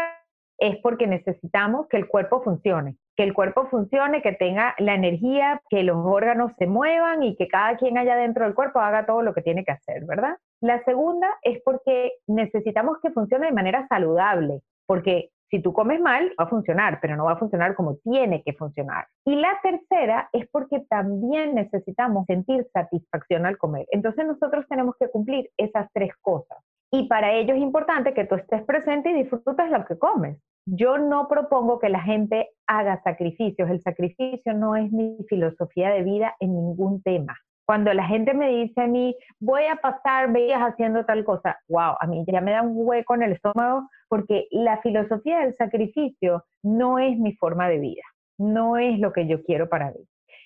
es porque necesitamos que el cuerpo funcione que el cuerpo funcione, que tenga la energía, que los órganos se muevan y que cada quien allá dentro del cuerpo haga todo lo que tiene que hacer, ¿verdad? La segunda es porque necesitamos que funcione de manera saludable, porque si tú comes mal, va a funcionar, pero no va a funcionar como tiene que funcionar. Y la tercera es porque también necesitamos sentir satisfacción al comer. Entonces nosotros tenemos que cumplir esas tres cosas. Y para ello es importante que tú estés presente y disfrutes lo que comes. Yo no propongo que la gente haga sacrificios. El sacrificio no es mi filosofía de vida en ningún tema. Cuando la gente me dice a mí, voy a pasar días haciendo tal cosa, wow, a mí ya me da un hueco en el estómago porque la filosofía del sacrificio no es mi forma de vida, no es lo que yo quiero para mí.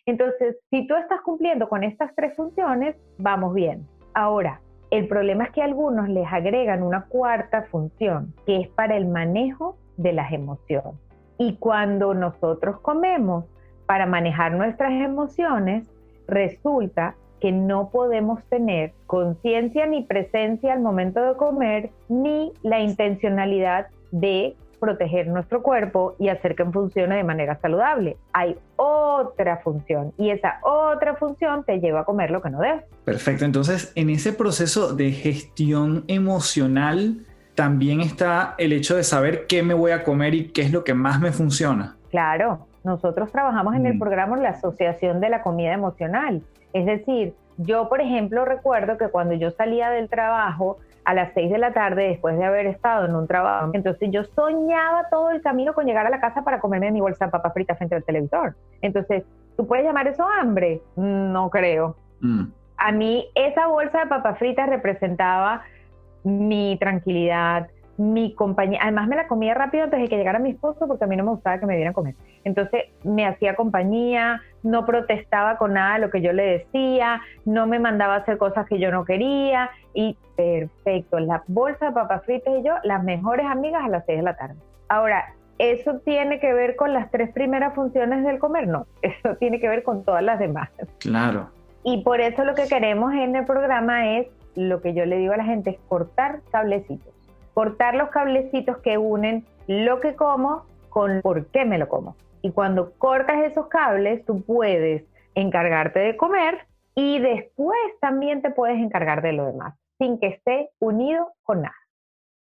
Entonces, si tú estás cumpliendo con estas tres funciones, vamos bien. Ahora, el problema es que algunos les agregan una cuarta función, que es para el manejo de las emociones. Y cuando nosotros comemos para manejar nuestras emociones, resulta que no podemos tener conciencia ni presencia al momento de comer, ni la intencionalidad de proteger nuestro cuerpo y hacer que funcione de manera saludable. Hay otra función y esa otra función te lleva a comer lo que no debes. Perfecto, entonces en ese proceso de gestión emocional, también está el hecho de saber qué me voy a comer y qué es lo que más me funciona. Claro, nosotros trabajamos en el mm. programa la Asociación de la Comida Emocional. Es decir, yo, por ejemplo, recuerdo que cuando yo salía del trabajo a las 6 de la tarde, después de haber estado en un trabajo, entonces yo soñaba todo el camino con llegar a la casa para comerme mi bolsa de papas fritas frente al televisor. Entonces, ¿tú puedes llamar eso hambre? No creo. Mm. A mí esa bolsa de papas fritas representaba mi tranquilidad, mi compañía. Además, me la comía rápido antes de que llegara mi esposo porque a mí no me gustaba que me dieran comer. Entonces, me hacía compañía, no protestaba con nada de lo que yo le decía, no me mandaba a hacer cosas que yo no quería. Y perfecto, la bolsa de papas fritas y yo, las mejores amigas a las 6 de la tarde. Ahora, ¿eso tiene que ver con las tres primeras funciones del comer? No, eso tiene que ver con todas las demás. Claro. Y por eso lo que queremos en el programa es lo que yo le digo a la gente es cortar cablecitos. Cortar los cablecitos que unen lo que como con por qué me lo como. Y cuando cortas esos cables, tú puedes encargarte de comer y después también te puedes encargar de lo demás, sin que esté unido con nada.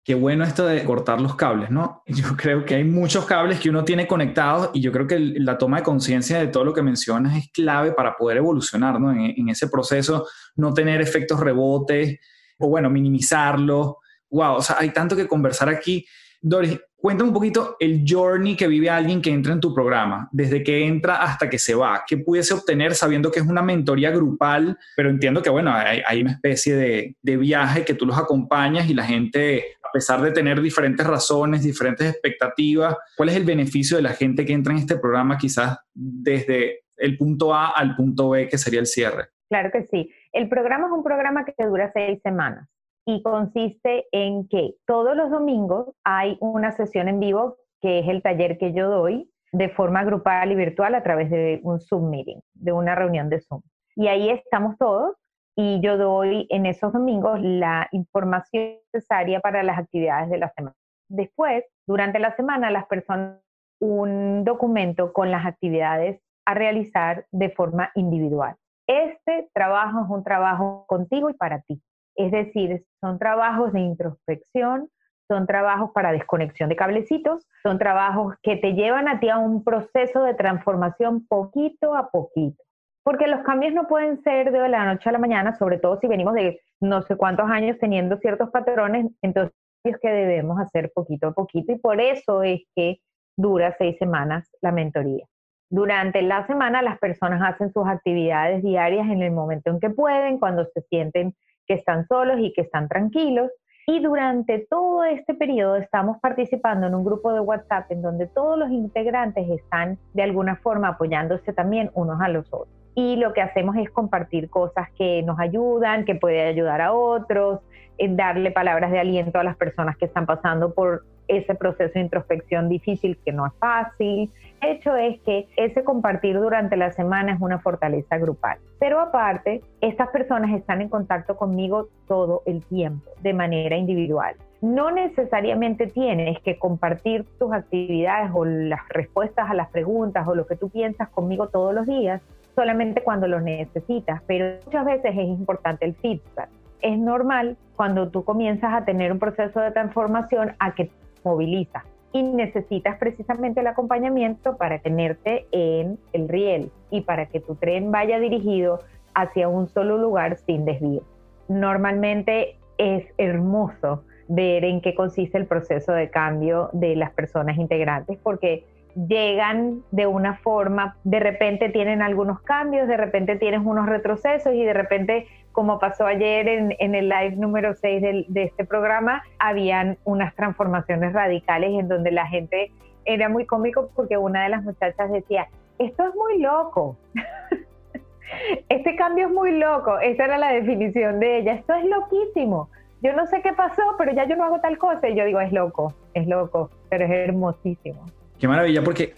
Qué bueno esto de cortar los cables, ¿no? Yo creo que hay muchos cables que uno tiene conectados y yo creo que la toma de conciencia de todo lo que mencionas es clave para poder evolucionar, ¿no? En, ese proceso, no tener efectos rebotes o, bueno, minimizarlo. Wow, o sea, hay tanto que conversar aquí. Doris, cuéntame un poquito el journey que vive alguien que entra en tu programa, desde que entra hasta que se va. ¿Qué pudiese obtener sabiendo que es una mentoría grupal? Pero entiendo que, bueno, hay, hay una especie de, de, viaje que tú los acompañas y la gente pesar de tener diferentes razones, diferentes expectativas, ¿cuál es el beneficio de la gente que entra en este programa quizás desde el punto A al punto B, que sería el cierre? Claro que sí. El programa es un programa que dura seis semanas y consiste en que todos los domingos hay una sesión en vivo que es el taller que yo doy de forma grupal y virtual a través de un Zoom meeting, de una reunión de Zoom. Y ahí estamos todos y yo doy en esos domingos la información necesaria para las actividades de la semana. Después, durante la semana, las personas un documento con las actividades a realizar de forma individual. Este trabajo es un trabajo contigo y para ti. Es decir, son trabajos de introspección, son trabajos para desconexión de cablecitos, son trabajos que te llevan a ti a un proceso de transformación poquito a poquito. Porque los cambios no pueden ser de la noche a la mañana, sobre todo si venimos de no sé cuántos años teniendo ciertos patrones, entonces es que debemos hacer poquito a poquito y por eso es que dura seis semanas la mentoría. Durante la semana las personas hacen sus actividades diarias en el momento en que pueden, cuando se sienten que están solos y que están tranquilos. Y durante todo este periodo estamos participando en un grupo de WhatsApp en donde todos los integrantes están de alguna forma apoyándose también unos a los otros y lo que hacemos es compartir cosas que nos ayudan, que puede ayudar a otros, darle palabras de aliento a las personas que están pasando por ese proceso de introspección difícil que no es fácil. El hecho es que ese compartir durante la semana es una fortaleza grupal. Pero aparte, estas personas están en contacto conmigo todo el tiempo, de manera individual. No necesariamente tienes que compartir tus actividades o las respuestas a las preguntas o lo que tú piensas conmigo todos los días, solamente cuando lo necesitas, pero muchas veces es importante el feedback. Es normal cuando tú comienzas a tener un proceso de transformación a que te moviliza y necesitas precisamente el acompañamiento para tenerte en el riel y para que tu tren vaya dirigido hacia un solo lugar sin desvío. Normalmente es hermoso ver en qué consiste el proceso de cambio de las personas integrantes porque llegan de una forma, de repente tienen algunos cambios, de repente tienes unos retrocesos y de repente, como pasó ayer en, el live número 6 de este programa, habían unas transformaciones radicales en donde la gente era muy cómico porque una de las muchachas decía, esto es muy loco. este cambio es muy loco. Esa era la definición de ella. Esto es loquísimo. Yo no sé qué pasó, pero ya yo no hago tal cosa. Y yo digo, es loco, es loco, pero es hermosísimo. Qué maravilla, porque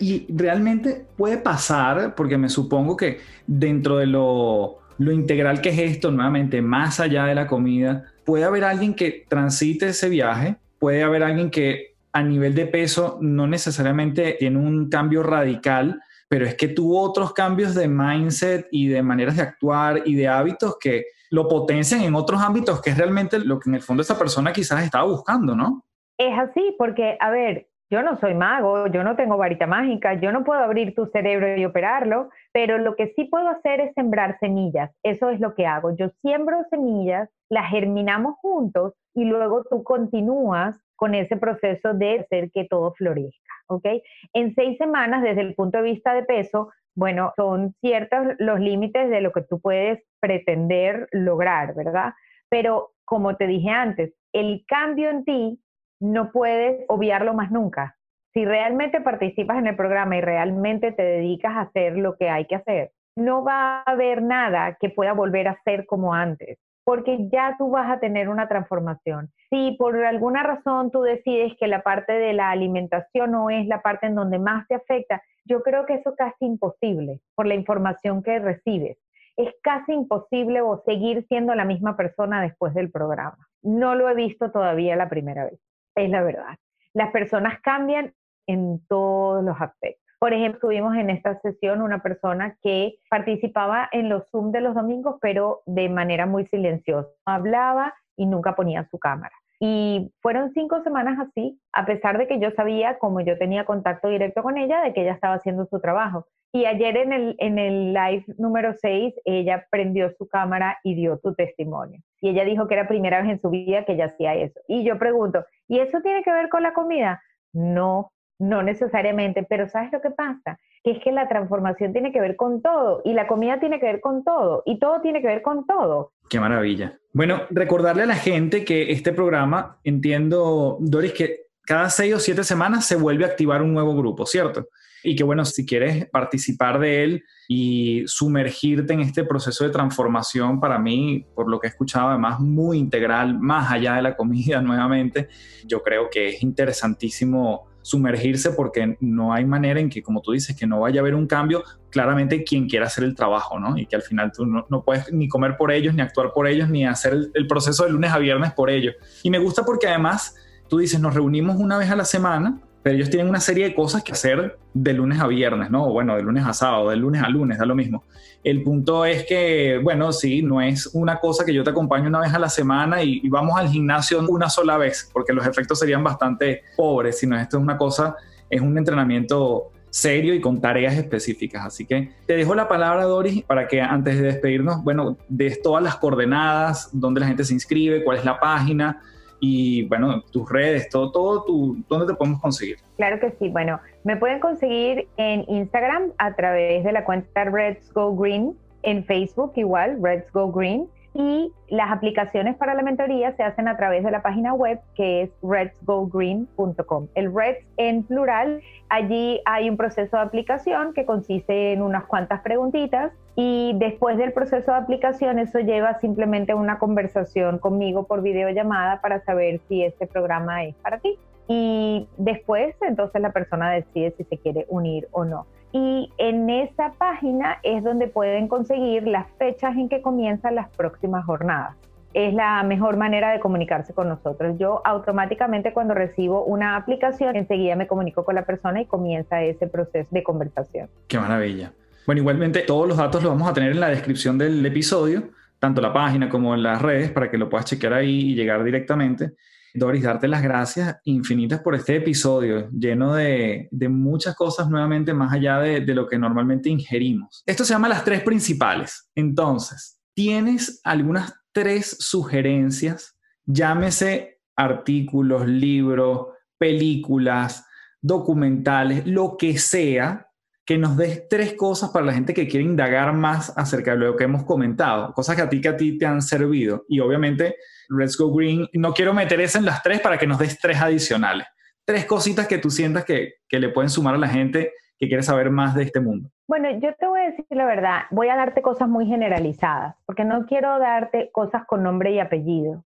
y realmente puede pasar, porque me supongo que dentro de lo, lo integral que es esto, nuevamente, más allá de la comida, puede haber alguien que transite ese viaje, puede haber alguien que a nivel de peso no necesariamente tiene un cambio radical, pero es que tuvo otros cambios de mindset y de maneras de actuar y de hábitos que lo potencian en otros ámbitos, que es realmente lo que en el fondo esa persona quizás estaba buscando, ¿no? Es así, porque, a ver, yo no soy mago, yo no tengo varita mágica, yo no puedo abrir tu cerebro y operarlo, pero lo que sí puedo hacer es sembrar semillas. Eso es lo que hago. Yo siembro semillas, las germinamos juntos y luego tú continúas con ese proceso de hacer que todo florezca, ¿ok? En seis semanas, desde el punto de vista de peso, bueno, son ciertos los límites de lo que tú puedes pretender lograr, ¿verdad? Pero como te dije antes, el cambio en ti no puedes obviarlo más nunca. Si realmente participas en el programa y realmente te dedicas a hacer lo que hay que hacer, no va a haber nada que pueda volver a ser como antes, porque ya tú vas a tener una transformación. Si por alguna razón tú decides que la parte de la alimentación no es la parte en donde más te afecta, yo creo que eso es casi imposible por la información que recibes. Es casi imposible o seguir siendo la misma persona después del programa. No lo he visto todavía la primera vez es la verdad. Las personas cambian en todos los aspectos. Por ejemplo, tuvimos en esta sesión una persona que participaba en los Zoom de los domingos, pero de manera muy silenciosa. Hablaba y nunca ponía su cámara. Y fueron cinco semanas así, a pesar de que yo sabía, como yo tenía contacto directo con ella, de que ella estaba haciendo su trabajo. Y ayer en el, en el live número 6, ella prendió su cámara y dio su testimonio. Y ella dijo que era primera vez en su vida que ella hacía eso. Y yo pregunto, ¿y eso tiene que ver con la comida? No, no necesariamente, pero ¿sabes lo que pasa? Que es que la transformación tiene que ver con todo y la comida tiene que ver con todo y todo tiene que ver con todo. Qué maravilla. Bueno, recordarle a la gente que este programa, entiendo, Doris, que cada seis o siete semanas se vuelve a activar un nuevo grupo, ¿cierto? Y que bueno, si quieres participar de él y sumergirte en este proceso de transformación, para mí, por lo que he escuchado, además muy integral, más allá de la comida nuevamente, yo creo que es interesantísimo sumergirse porque no hay manera en que, como tú dices, que no vaya a haber un cambio, claramente quien quiera hacer el trabajo, ¿no? Y que al final tú no, puedes ni comer por ellos, ni actuar por ellos, ni hacer el, el, proceso de lunes a viernes por ellos. Y me gusta porque además tú dices, nos reunimos una vez a la semana pero ellos tienen una serie de cosas que hacer de lunes a viernes, ¿no? Bueno, de lunes a sábado, de lunes a lunes, da lo mismo. El punto es que, bueno, sí, no es una cosa que yo te acompaño una vez a la semana y, vamos al gimnasio una sola vez, porque los efectos serían bastante pobres, sino esto es una cosa, es un entrenamiento serio y con tareas específicas. Así que te dejo la palabra, Doris, para que antes de despedirnos, bueno, des todas las coordenadas, dónde la gente se inscribe, cuál es la página, y bueno, tus redes, todo, todo, tu, ¿dónde te podemos conseguir? Claro que sí, bueno, me pueden conseguir en Instagram a través de la cuenta Reds Go Green, en Facebook igual, Reds Go Green, y las aplicaciones para la mentoría se hacen a través de la página web que es redsgogreen.com. El Reds en plural, allí hay un proceso de aplicación que consiste en unas cuantas preguntitas y después del proceso de aplicación eso lleva simplemente una conversación conmigo por videollamada para saber si este programa es para ti. Y después entonces la persona decide si se quiere unir o no y en esa página es donde pueden conseguir las fechas en que comienzan las próximas jornadas. Es la mejor manera de comunicarse con nosotros. Yo automáticamente cuando recibo una aplicación, enseguida me comunico con la persona y comienza ese proceso de conversación. Qué maravilla. Bueno, igualmente todos los datos los vamos a tener en la descripción del episodio, tanto la página como en las redes, para que lo puedas chequear ahí y llegar directamente. Doris, darte las gracias infinitas por este episodio, lleno de, muchas cosas nuevamente más allá de, de, lo que normalmente ingerimos. Esto se llama las tres principales. Entonces, ¿tienes algunas tres sugerencias? Llámese artículos, libros, películas, documentales, lo que sea, que nos des tres cosas para la gente que quiere indagar más acerca de lo que hemos comentado, cosas que a ti que a ti te han servido. Y obviamente Let's Go Green. No quiero meter eso en las tres para que nos des tres adicionales. Tres cositas que tú sientas que, que le pueden sumar a la gente que quiere saber más de este mundo. Bueno, yo te voy a decir la verdad, voy a darte cosas muy generalizadas, porque no quiero darte cosas con nombre y apellido.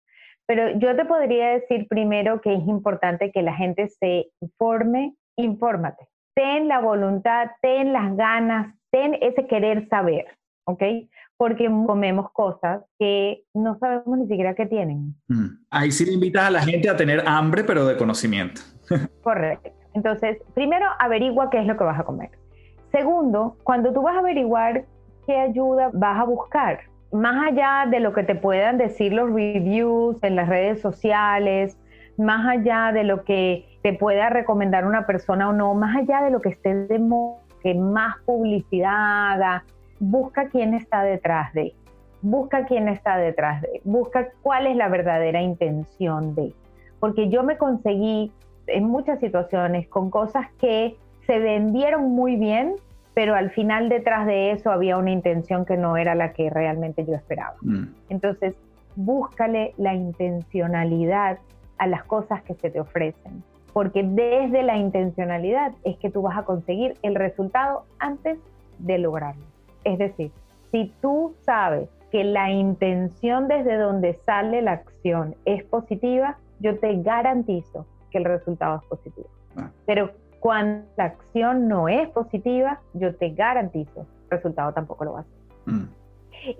Pero yo te podría decir primero que es importante que la gente se informe, infórmate. Ten la voluntad, ten las ganas, ten ese querer saber, ¿ok? porque comemos cosas que no sabemos ni siquiera qué tienen. Mm. Ahí sí le invitas a la gente a tener hambre, pero de conocimiento. Correcto. Entonces, primero, averigua qué es lo que vas a comer. Segundo, cuando tú vas a averiguar qué ayuda vas a buscar, más allá de lo que te puedan decir los reviews en las redes sociales, más allá de lo que te pueda recomendar una persona o no, más allá de lo que esté de moda, que más publicidad haga, busca quién está detrás de, busca quién está detrás de, busca cuál es la verdadera intención de. Porque yo me conseguí en muchas situaciones con cosas que se vendieron muy bien, pero al final detrás de eso había una intención que no era la que realmente yo esperaba. Mm. Entonces, búscale la intencionalidad a las cosas que se te ofrecen, porque desde la intencionalidad es que tú vas a conseguir el resultado antes de lograrlo. Es decir, si tú sabes que la intención desde donde sale la acción es positiva, yo te garantizo que el resultado es positivo. Ah. Pero cuando la acción no es positiva, yo te garantizo, el resultado tampoco lo va a ser. Mm.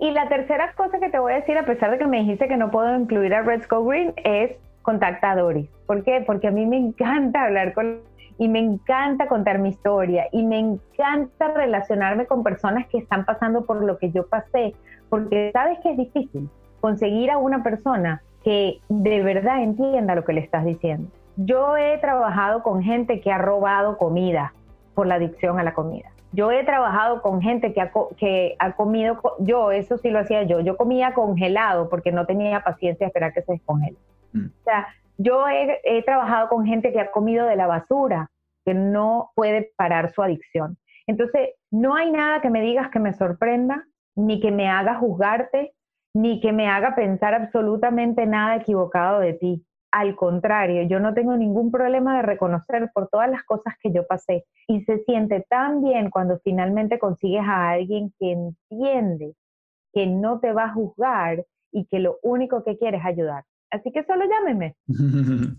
Y la tercera cosa que te voy a decir, a pesar de que me dijiste que no puedo incluir a Red Go Green, es contacta a Doris. ¿Por qué? Porque a mí me encanta hablar con y me encanta contar mi historia y me encanta relacionarme con personas que están pasando por lo que yo pasé, porque sabes que es difícil conseguir a una persona que de verdad entienda lo que le estás diciendo. Yo he trabajado con gente que ha robado comida por la adicción a la comida. Yo he trabajado con gente que ha, que ha comido, yo eso sí lo hacía yo, yo comía congelado porque no tenía paciencia de esperar que se descongele. Mm. O sea, yo he, trabajado con gente que ha comido de la basura, que no puede parar su adicción. Entonces, no hay nada que me digas que me sorprenda, ni que me haga juzgarte, ni que me haga pensar absolutamente nada equivocado de ti. al contrario, yo no tengo ningún problema de reconocer por todas las cosas que yo pasé. Y se siente tan bien cuando finalmente consigues a alguien que entiende que no te va a juzgar y que lo único que quiere es ayudar. Así que solo llámeme.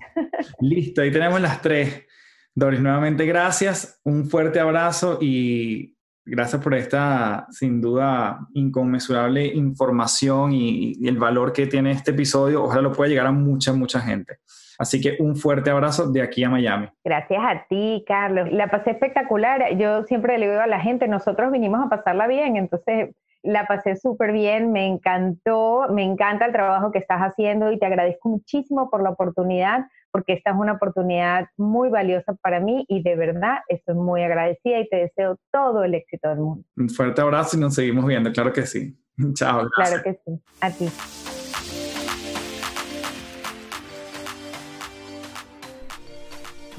Listo, ahí tenemos las tres. Doris, nuevamente gracias, un fuerte abrazo y gracias por esta, sin duda, inconmensurable información y, y, el valor que tiene este episodio. Ojalá lo pueda llegar a mucha, mucha gente. Así que un fuerte abrazo de aquí a Miami. Gracias a ti, Carlos. La pasé espectacular. Yo siempre le digo a la gente, nosotros vinimos a pasarla bien, entonces la pasé súper bien, me encantó, me encanta el trabajo que estás haciendo y te agradezco muchísimo por la oportunidad, porque esta es una oportunidad muy valiosa para mí y de verdad estoy muy agradecida y te deseo todo el éxito del mundo. Un fuerte abrazo y nos seguimos viendo, claro que sí. Chao. Claro que sí, a ti.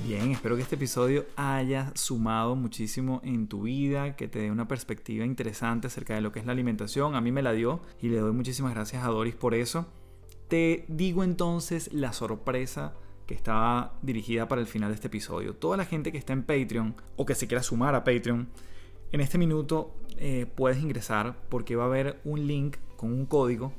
Bien, espero que este episodio haya sumado muchísimo en tu vida, que te dé una perspectiva interesante acerca de lo que es la alimentación. A mí me la dio y le doy muchísimas gracias a Doris por eso. Te digo entonces la sorpresa que estaba dirigida para el final de este episodio. Toda la gente que está en Patreon o que se quiera sumar a Patreon, en este minuto eh, puedes ingresar porque va a haber un link con un código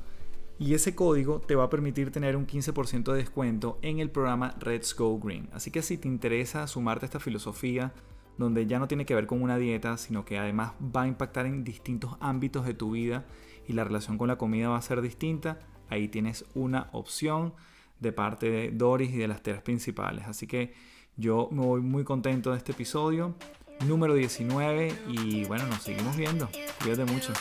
y ese código te va a permitir tener un 15% de descuento en el programa Let's Go Green. Así que si te interesa sumarte a esta filosofía donde ya no tiene que ver con una dieta, sino que además va a impactar en distintos ámbitos de tu vida y la relación con la comida va a ser distinta, ahí tienes una opción de parte de Doris y de las tres principales. Así que yo me voy muy contento de este episodio número 19 y bueno, nos seguimos viendo. Cuídate mucho.